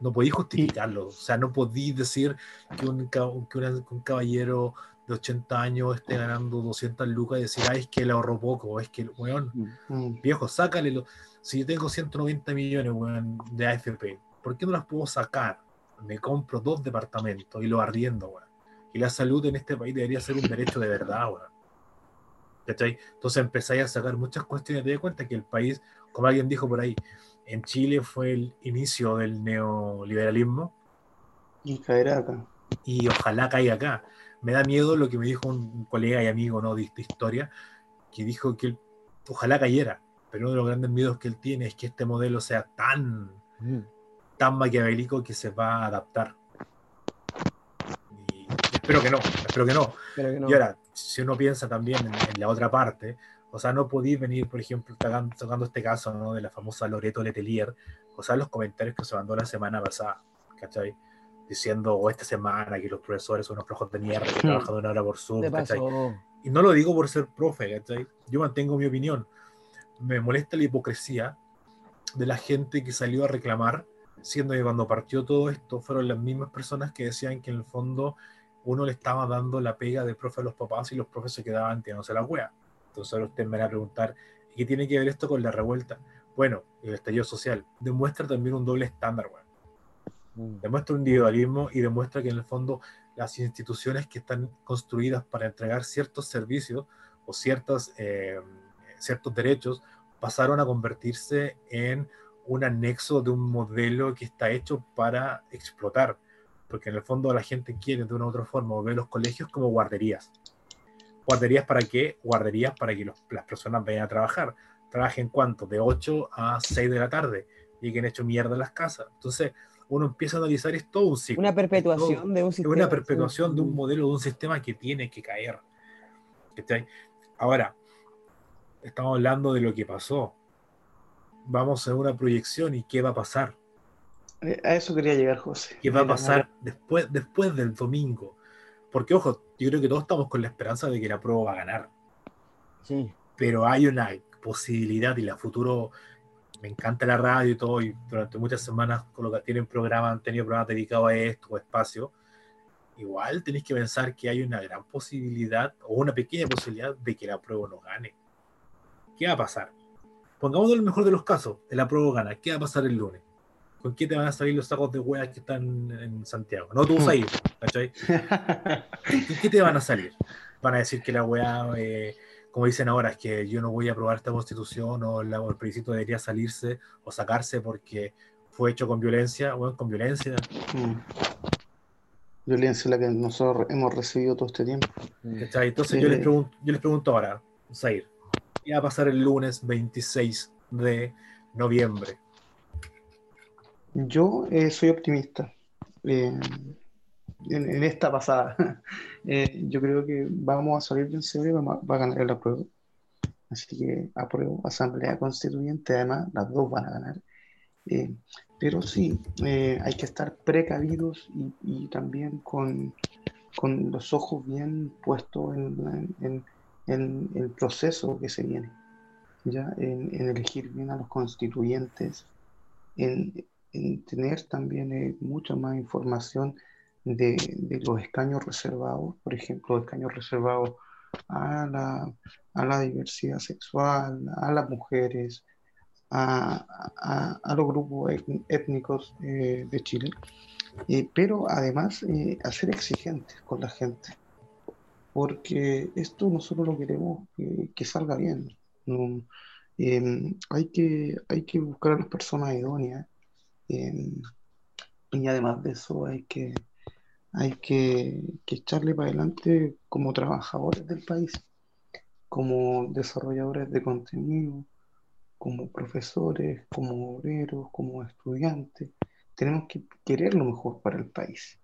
No podéis justificarlo. O sea, no podéis decir que un, que caballero de 80 años esté ganando 200 lucas y decir, ay, es que le ahorró poco. Es que, weón, Mm. viejo, sácale. lo- Si yo tengo 190 millones, weón, de AFP, ¿por qué no las puedo sacar? Me compro dos departamentos y los arriendo, weón. Y la salud en este país debería ser un derecho de verdad, weón. ¿Cachai? Entonces empezáis a sacar muchas cuestiones. Te das cuenta que el país, como alguien dijo por ahí, en Chile fue el inicio del neoliberalismo Y caerá acá. y ojalá caiga acá. Me da miedo lo que me dijo un colega y amigo ¿no? de esta historia, que dijo que él- ojalá cayera, pero uno de los grandes miedos que él tiene es que este modelo sea tan, Mm. tan maquiavélico que se va a adaptar. Espero que no, espero que no. Pero que no. Y ahora, si uno piensa también en, en la otra parte, o sea, no podéis venir, por ejemplo, tocando, tocando este caso ¿no? de la famosa Loreto Letelier, o sea, los comentarios que se mandó la semana pasada, ¿cachai? Diciendo, o esta semana, que los profesores son unos flojos de mierda que Hmm. trabajan una hora por Zoom, ¿Qué ¿cachai? Y no lo digo por ser profe, ¿cachai? Yo mantengo mi opinión. Me molesta la hipocresía de la gente que salió a reclamar, siendo que cuando partió todo esto fueron las mismas personas que decían que en el fondo uno le estaba dando la pega de profe a los papás y los profes se quedaban tirándose la wea. Entonces ahora ustedes me van a preguntar, ¿y qué tiene que ver esto con la revuelta? Bueno, el estallido social demuestra también un doble estándar, weón Mm. demuestra un individualismo y demuestra que en el fondo las instituciones que están construidas para entregar ciertos servicios o ciertos, eh, ciertos derechos pasaron a convertirse en un anexo de un modelo que está hecho para explotar, porque en el fondo la gente quiere de una u otra forma ver los colegios como guarderías. ¿Guarderías para qué? Guarderías para que los- las personas vayan a trabajar. Trabajen cuánto? De 8 a 6 de la tarde y que han hecho mierda en las casas. Entonces, uno empieza a analizar es todo un ciclo. Una todo- perpetuación de un sistema. una perpetuación de un modelo, de un sistema que tiene que caer. Ahora, estamos hablando de lo que pasó. Vamos a una proyección y qué va a pasar. Eh, A eso quería llegar, José. ¿Qué va a pasar después, después del domingo? Porque, ojo, yo creo que todos estamos con la esperanza de que la prueba va a ganar. Sí. Pero hay una posibilidad y la futuro. Me encanta la radio y todo, y durante muchas semanas con lo que tienen programas, han tenido programas dedicados a esto, o espacio. Igual tenéis que pensar que hay una gran posibilidad, o una pequeña posibilidad, de que la prueba no gane. ¿Qué va a pasar? Pongamos el mejor de los casos, la prueba gana. ¿Qué va a pasar el lunes? ¿Con qué te van a salir los sacos de hueas que están en Santiago? No tú vas a ir, ¿cachai? ¿Qué, qué te van a salir? Van a decir que la weá, eh, como dicen ahora, es que yo no voy a aprobar esta constitución o, la- o el plebiscito debería salirse o sacarse porque fue hecho con violencia, bueno, con violencia. Mm. Violencia la que nosotros hemos recibido todo este tiempo. ¿cachai? Entonces Sí. yo, les pregunto, yo les pregunto ahora, Zair, ¿qué va a pasar el lunes 26 de noviembre? Yo eh, soy optimista. Eh, en, esta pasada, Eh, yo creo que vamos a salir vencedores y vamos va a ganar la prueba. Así que apruebo, Asamblea Constituyente, además, las dos van a ganar. Eh, pero sí, hay que estar precavidos y, y también con, con los ojos bien puestos en, en- el proceso que se viene, ¿ya? En elegir bien a los constituyentes, en, en tener también eh, mucha más información de, los escaños reservados, por ejemplo, escaños reservados a la, diversidad sexual, a las mujeres, a, los grupos étn- étnicos eh, de Chile, pero además eh, a ser exigentes con la gente, porque esto nosotros lo queremos que, salga bien. que, hay que buscar a las personas idóneas y además de eso hay que, hay que, que echarle para adelante como trabajadores del país, como desarrolladores de contenido, como profesores, como obreros, como estudiantes. Tenemos que querer lo mejor para el país.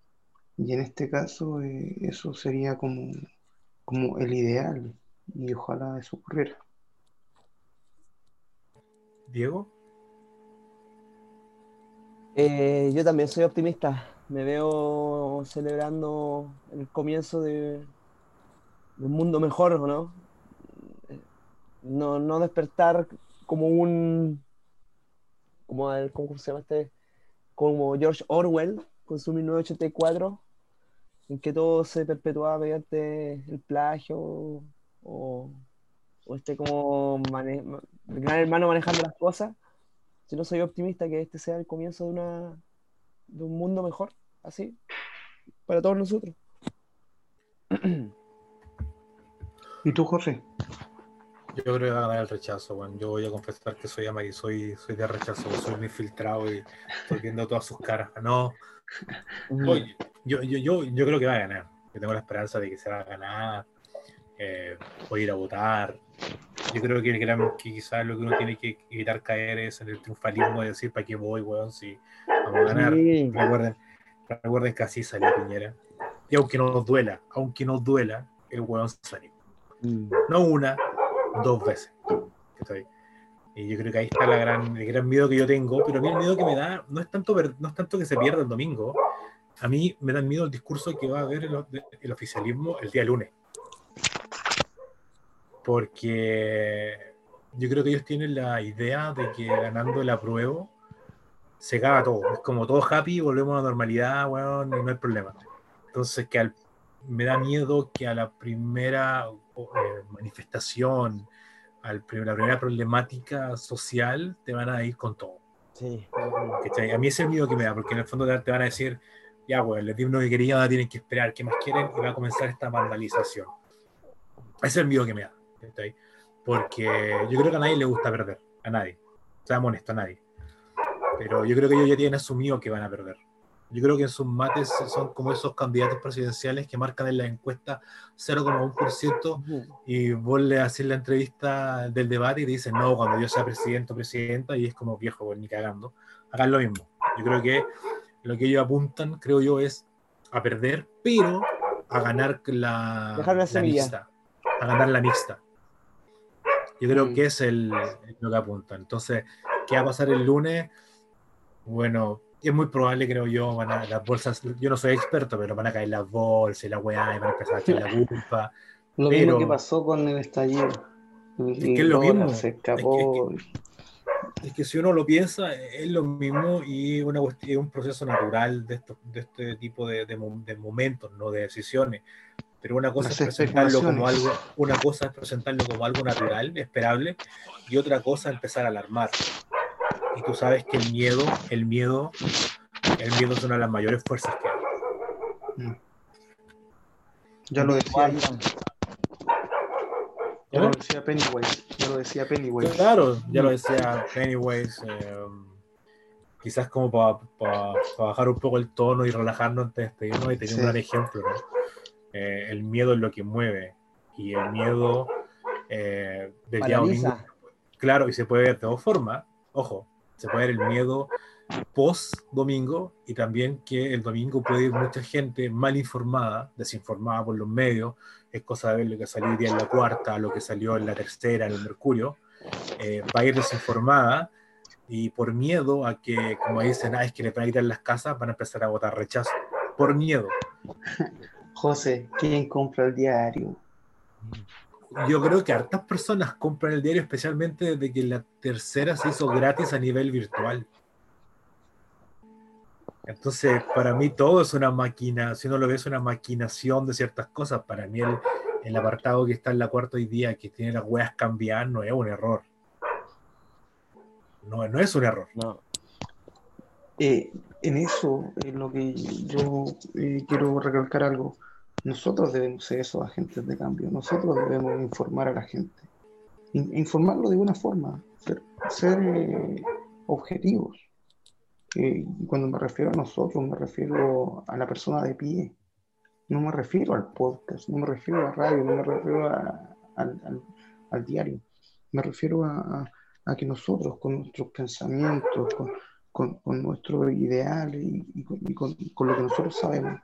Y en este caso eh, eso sería como, como el ideal y ojalá eso ocurriera. Diego, Eh, yo también soy optimista. Me veo celebrando el comienzo de, un mundo mejor, ¿o ¿no? No, no despertar como un, como el, ¿cómo se llama este? Como George Orwell con su 1984, en que todo se perpetuaba mediante el plagio o, o este como mane- gran hermano manejando las cosas. Si no soy optimista que este sea el comienzo de una de un mundo mejor, así, para todos nosotros. ¿Y tú, Jorge? yo creo que va a ganar el rechazo, bueno. Yo voy a confesar que soy ama y soy, soy de rechazo, soy un infiltrado y estoy viendo todas sus caras. No, Oye, yo, yo, yo, yo creo que va a ganar. Yo tengo la esperanza de que se va a ganar. eh, ir a votar. Yo creo que, que quizás lo que uno tiene que evitar caer es en el triunfalismo de decir para qué voy, weón, si vamos a ganar. Recuerden, recuerden que así salió Piñera. Y aunque nos duela, aunque nos duela, el weón salió. Mm. No una, dos veces. Y yo creo que ahí está la gran, el gran miedo que yo tengo, pero a mí el miedo que me da no es tanto, no es tanto que se pierda el domingo, a mí me da miedo el discurso que va a haber el, el oficialismo el día lunes. Porque yo creo que ellos tienen la idea de que ganando el apruebo se caga todo. Es como todo happy, volvemos a la normalidad, bueno, no hay problema. Entonces, que me da miedo que a la primera eh, manifestación, a la primera problemática social, te van a ir con todo. Sí. A mí ese es el miedo que me da, porque en el fondo te van a decir, ya, pues, les di lo que quería, ahora tienen que esperar, ¿qué más quieren? Y va a comenzar esta vandalización. Ese es el miedo que me da. Porque yo creo que a nadie le gusta perder, a nadie. Seamos honestos, a nadie. Pero yo creo que ellos ya tienen asumido que van a perder. Yo creo que en sus mates son como esos candidatos presidenciales que marcan en la encuesta 0,1% y vos le haces la entrevista del debate y te dicen, no, cuando yo sea presidente o presidenta, y es como viejo, pues, ni cagando. Hagan lo mismo. Yo creo que lo que ellos apuntan, creo yo, es a perder, pero a ganar la, la mixta. A ganar la mixta. Yo creo mm. que es el, lo que apuntan. Entonces, ¿qué va a pasar el lunes? Bueno, es muy probable, creo yo, van a, las bolsas, yo no soy experto, pero van a caer las bolsas y la weá y van a empezar a echar la culpa. Lo mismo que pasó con el estallido. Es que es lo mismo. Se escapó. Es que, si uno lo piensa, es lo mismo y una es un proceso natural de, de este tipo de, de, de momentos, no de decisiones pero una cosa es presentarlo como algo, una cosa es presentarlo como algo natural, esperable, y otra cosa es empezar a alarmar. Y tú sabes que el miedo, el miedo, el miedo es una de las mayores fuerzas que hay. Mm. Ya lo decía Ya lo decía Pennywise. Ya lo decía Pennywise. Claro, ya lo decía Pennywise. Eh, quizás como para bajar un poco el tono y relajarnos antes de despedirnos y tener un gran ejemplo. ¿no? Eh, el miedo es lo que mueve y el miedo eh, del día domingo, claro, y se puede ver de dos formas, ojo, se puede ver el miedo post domingo y también que el domingo puede ir mucha gente mal informada, desinformada por los medios, es cosa de ver lo que salió hoy día en la cuarta, lo que salió en la tercera, en el Mercurio, eh, va a ir desinformada y por miedo a que, como dicen, ah, es que le van a quitar las casas, van a empezar a votar rechazo, por miedo. José, ¿quién compra el diario? Yo creo que hartas personas compran el diario, especialmente desde que la tercera se hizo gratis a nivel virtual. Entonces, para mí todo es una máquina, si uno lo ve, es una maquinación de ciertas cosas. Para mí el, el apartado que está en la cuarta hoy día, que tiene las weas cambiadas, no es un error. No, no es un error. No. Eh, en eso es lo que yo eh, quiero recalcar algo. Nosotros debemos ser esos agentes de cambio, nosotros debemos informar a la gente, informarlo de una forma, ser, eh, objetivos. y cuando me refiero a nosotros, me refiero a la persona de pie, no me refiero al podcast, no me refiero a la radio, no me refiero al, diario, me refiero a, que nosotros con nuestros pensamientos, con, nuestros ideales y, con, con lo que nosotros sabemos,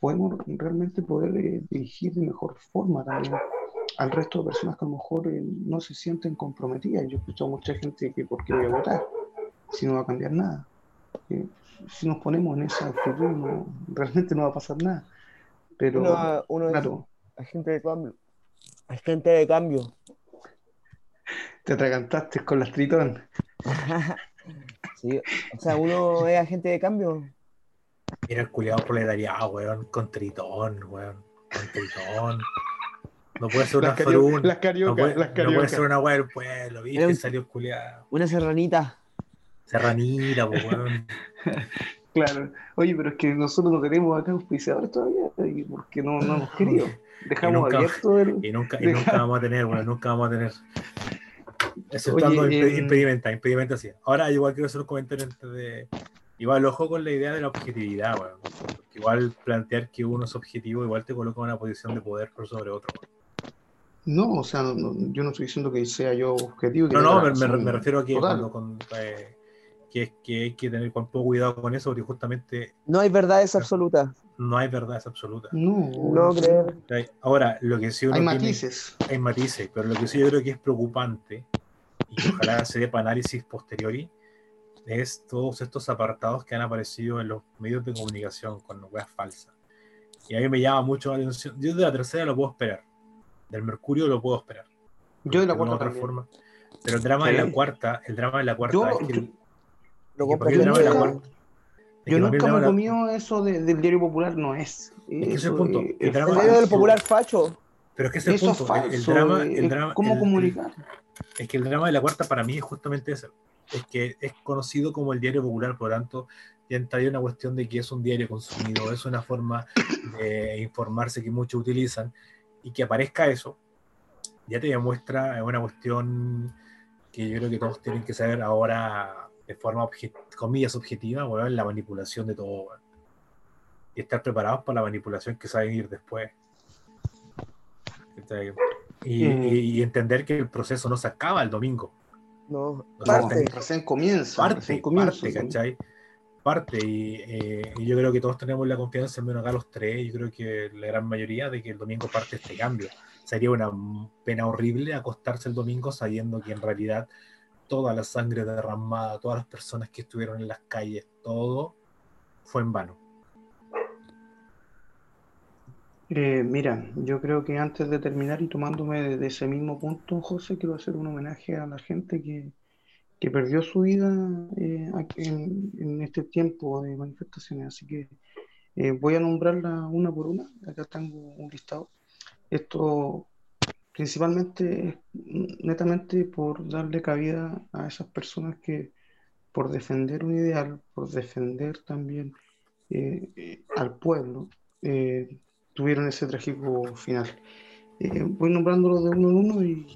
podemos realmente poder eh, dirigir de mejor forma también al resto de personas que a lo mejor eh, no se sienten comprometidas. Yo he escuchado a mucha gente que por qué voy a votar si no va a cambiar nada. si nos ponemos en esa actitud, realmente no va a pasar nada. Pero, uno, claro, es agente de cambio. Agente de cambio. Te atragantaste con las tritón. sí, o sea, uno es agente de cambio Mira el culiado proletariado, weón, con tritón, weón, con tritón. No puede ser una carioca, Las cariocas, no puede, las cariocas. No puede ser una weón del pueblo, ¿viste? Un, salió culiado. Una serranita. Serranita, weón. Claro. Oye, pero es que nosotros no tenemos acá auspiciadores todavía, porque no, no hemos querido. Dejamos abierto el... Y nunca, y nunca vamos a tener, weón, nunca vamos a tener. Eso estando eh, impedimenta, impedimenta así. Ahora igual quiero hacer un comentario antes de, Igual ojo con la idea de la objetividad, weón. Igual plantear que uno es objetivo, igual te coloca en una posición de poder por sobre otro. No, o sea, yo no estoy diciendo que sea yo objetivo. no, no, me, refiero a que cuando, eh, que, que, hay que tener un poco cuidado con eso, porque justamente... No hay verdades absolutas. No hay verdades absolutas. No, no creo. Ahora, lo que sí uno Hay matices. hay matices, pero lo que sí yo creo que es preocupante, y ojalá se dé para análisis posteriori, es todos estos apartados que han aparecido en los medios de comunicación con weas falsas. Y a mí me llama mucho la atención. Yo de la tercera lo puedo esperar. Del Mercurio lo puedo esperar. Yo de la cuarta. otra forma. Pero el drama de la cuarta, el drama de la cuarta es que. yo, nunca, me he comido eso del diario popular, no es. Es que ese es el punto. El, drama del popular facho. Pero es que ese es el punto. el, drama, el drama, ¿Cómo comunicar? Es que el drama de la cuarta para mí es justamente ese. Es que es conocido como el diario popular, por lo tanto, ya entraría una cuestión de que es un diario consumido, es una forma de informarse que muchos utilizan, y que aparezca eso, ya te demuestra una cuestión que yo creo que todos tienen que saber ahora de forma, comillas, objetiva, bueno, la manipulación de todo, y estar preparados para la manipulación que sabe ir después. Y, y, entender que el proceso no se acaba el domingo. No, parte, recién comienza. Parte, parte, ¿cachai? Parte, eh, y, yo creo que todos tenemos la confianza, en menos acá los tres, yo creo que la gran mayoría, de que el domingo parte este cambio. Sería una pena horrible acostarse el domingo sabiendo que en realidad toda la sangre derramada, todas las personas que estuvieron en las calles, todo fue en vano. Eh, mira, yo creo que antes de terminar y tomándome de, ese mismo punto, José, quiero hacer un homenaje a la gente que, perdió su vida eh, en, este tiempo de manifestaciones. Así que eh, voy a nombrarla una por una. Acá tengo un listado. Esto principalmente, netamente por darle cabida a esas personas que por defender un ideal, por defender también al pueblo, tuvieron ese trágico final. Eh, voy nombrándolo de uno en uno y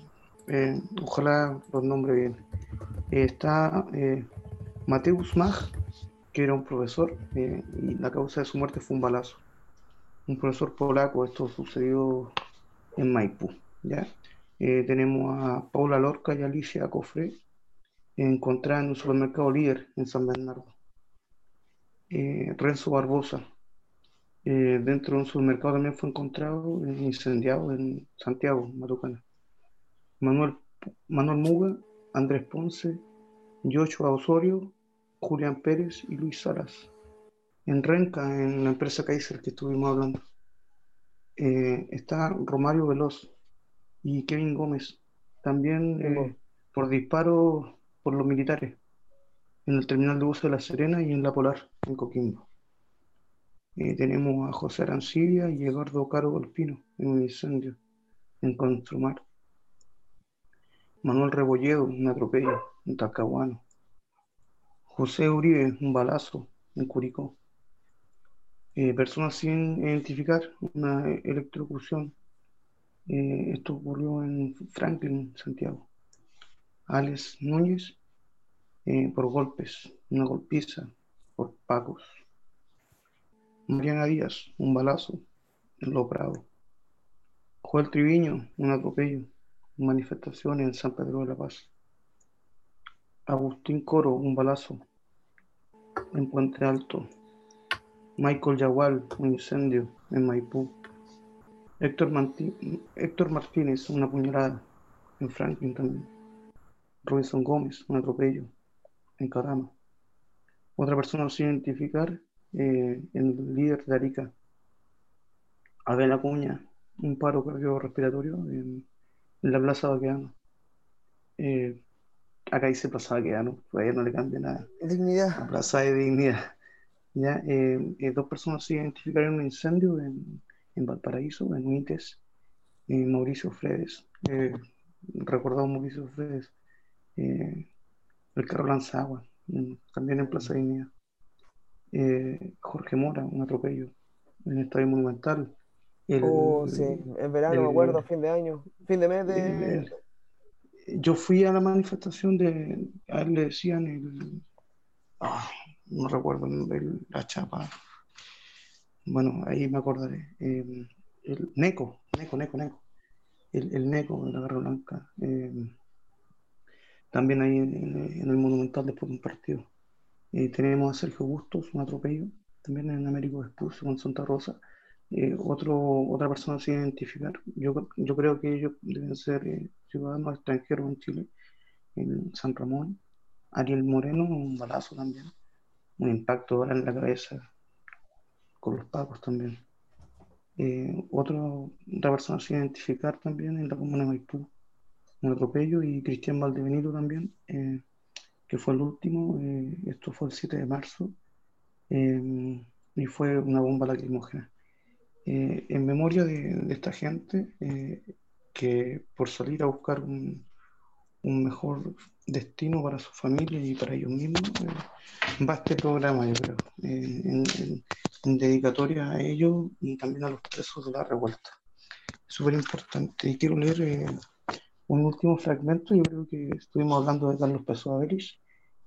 eh, ojalá los nombre bien. Eh, está Mateus Mag, que era un profesor, y la causa de su muerte fue un balazo. Un profesor polaco, esto sucedió en Maipú. ¿ya? tenemos a Paula Lorca y Alicia Cofre, encontradas en un supermercado líder en San Bernardo. Renzo Barbosa, eh, dentro de un supermercado también fue encontrado incendiado en Santiago, Matucana. Manuel, Manuel Muga, Andrés Ponce, Joshua Osorio, Julián Pérez y Luis Salas. En Renca, en la empresa Kaiser que estuvimos hablando. Eh, está Romario Veloz y Kevin Gómez, también eh, por disparo por los militares, en el terminal de bus de La Serena y en La Polar, en Coquimbo. Eh, tenemos a José Arancibia y Eduardo Caro Golpino en un incendio en Construmar. Manuel Rebolledo, un atropello en Talcahuano. José Uribe, un balazo en Curicó. Eh, personas sin identificar, una electrocución. Eh, esto ocurrió en Franklin, Santiago. Alex Núñez, por golpes, una golpiza, por pacos. Mariana Díaz, un balazo en Lo Prado. Joel Triviño, un atropello, manifestación en San Pedro de la Paz. Agustín Coro, un balazo en Puente Alto. Michael Yagual, un incendio en Maipú. Héctor, Héctor Martínez, una puñalada en Franklin también. Robinson Gómez, un atropello en Carama. Otra persona sin identificar eh, el líder de Arica, Abel Acuña, un paro cardiorrespiratorio en, en la Plaza Baqueano. Eh, acá dice Plaza Baqueano, todavía no le cambia nada. Dignidad. plaza de Dignidad. ¿ya? Eh, eh, dos personas se identificaron en un incendio en, en Valparaíso, en Mauricio Fredes. recordado Mauricio Fredes. el carro lanza agua, también en Plaza Dignidad. Eh, Jorge Mora, un atropello en el Estadio Monumental. oh, sí, en verano, me acuerdo, fin de año, fin de mes de... yo fui a la manifestación de, a él le decían el, ah, no recuerdo la chapa, bueno, ahí me acordaré, em, el Neco, Neco, Neco, Neco. el, el Neco de la Garra Blanca. eh, también ahí en, en el Monumental después de un partido. Eh, tenemos a Sergio Bustos, un atropello, también en Américo Vespucio con Santa Rosa. Eh, otro, otra persona sin identificar. Yo, yo creo que ellos deben ser eh, ciudadanos extranjeros en Chile, en San Ramón. Ariel Moreno, un balazo también, un impacto en la cabeza con los pacos también. Eh, otro, otra persona sin identificar también en la comuna de Maipú, un atropello, y Cristian Valdebenito también, eh, que fue el último, eh, esto fue el 7 de marzo, eh, y fue una bomba lacrimógena. Eh, en memoria de, de esta gente eh, que por salir a buscar un, un mejor destino para su familia y para ellos mismos, eh, va este programa, yo creo, eh, en, en- en dedicatoria a ellos y también a los presos de la revuelta. Súper importante. Y quiero leer un último fragmento, yo creo que estuvimos hablando de Carlos Pessoa Averis,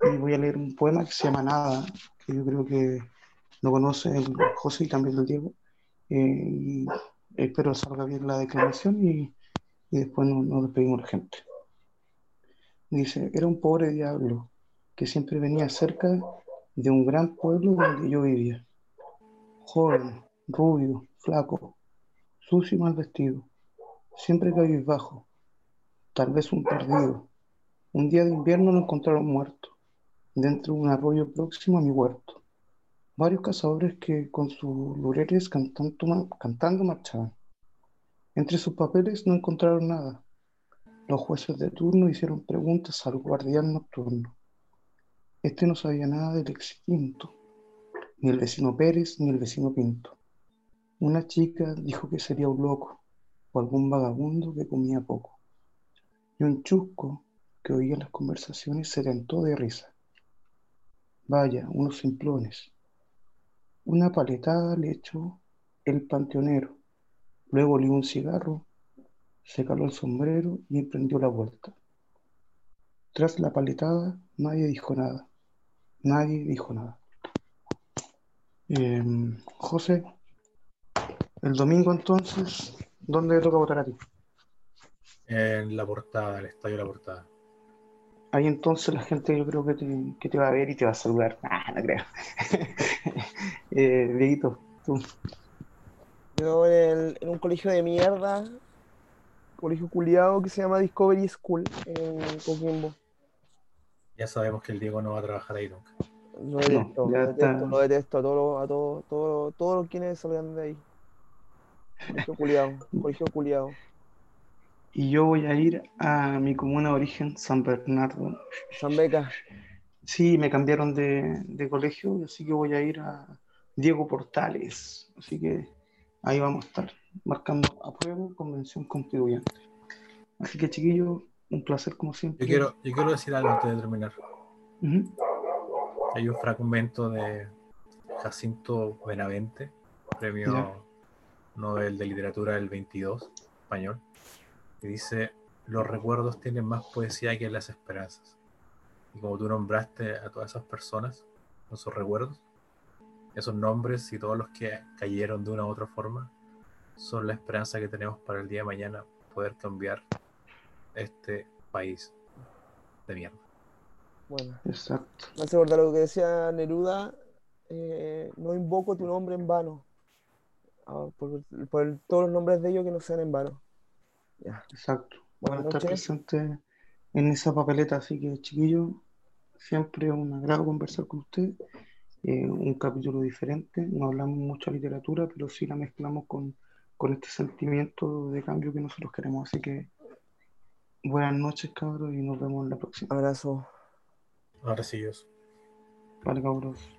y voy a leer un poema que se llama Nada, que yo creo que lo conoce el José y también el Diego. Eh, y espero salga bien la declaración y, y después nos, nos despedimos la gente. Dice, era un pobre diablo que siempre venía cerca de un gran pueblo donde yo vivía. Joven, rubio, flaco, sucio y mal vestido, siempre cabizbajo, tal vez un perdido. Un día de invierno lo encontraron muerto, dentro de un arroyo próximo a mi huerto. Varios cazadores que con sus lureres cantando, cantando marchaban. Entre sus papeles no encontraron nada. Los jueces de turno hicieron preguntas al guardián nocturno. Este no sabía nada del extinto, ni el vecino Pérez ni el vecino Pinto. Una chica dijo que sería un loco o algún vagabundo que comía poco. Y un chusco que oía las conversaciones se tentó de risa. Vaya, unos simplones. Una paletada le echó el panteonero. Luego olió un cigarro, se caló el sombrero y emprendió la vuelta. Tras la paletada, nadie dijo nada. Nadie dijo nada. Em, José, el domingo entonces, ¿dónde toca votar a ti? En la portada, el estadio de la portada. Ahí entonces la gente yo creo que te, que te va a ver y te va a saludar. Ah, no creo. eh, Dieguito, tú. Yo en, el- en un colegio de mierda, colegio culiado que se llama Discovery School en Coquimbo. Ya sabemos que el Diego no va a trabajar ahí nunca. Lo detesto, ya lo detesto, lo detesto a todos, a todos, todos, todos los quienes salgan de ahí. Colegio culiado, colegio culiado. Y yo voy a ir a mi comuna de origen, San Bernardo. San Beca, Sí, me cambiaron de, de colegio, así que voy a ir a Diego Portales. Así que ahí vamos a estar, marcando apruebo, convención constituyente. Así que chiquillos, un placer como siempre. Yo quiero, yo quiero decir algo antes de terminar. Hay un fragmento de Jacinto Benavente, premio Ya. Nobel de Literatura del 22, español, que dice, los recuerdos tienen más poesía que las esperanzas. Y como tú nombraste a todas esas personas con sus recuerdos, esos nombres y todos los que cayeron de una u otra forma son la esperanza que tenemos para el día de mañana poder cambiar este país de mierda. bueno. Exacto. Me hace acordar lo que decía Neruda, eh, no invoco tu nombre en vano. Ah, por, todos los nombres de ellos que no sean en vano. Ya. Exacto. Van a estar presentes en esa papeleta, así que chiquillos, siempre un agrado conversar con ustedes. Eh, un capítulo diferente, no hablamos mucha literatura, pero sí la mezclamos con, con este sentimiento de cambio que nosotros queremos. Así que buenas noches, cabros, y nos vemos en la próxima. Abrazo. Ahora sí, yo. Vale, cabros.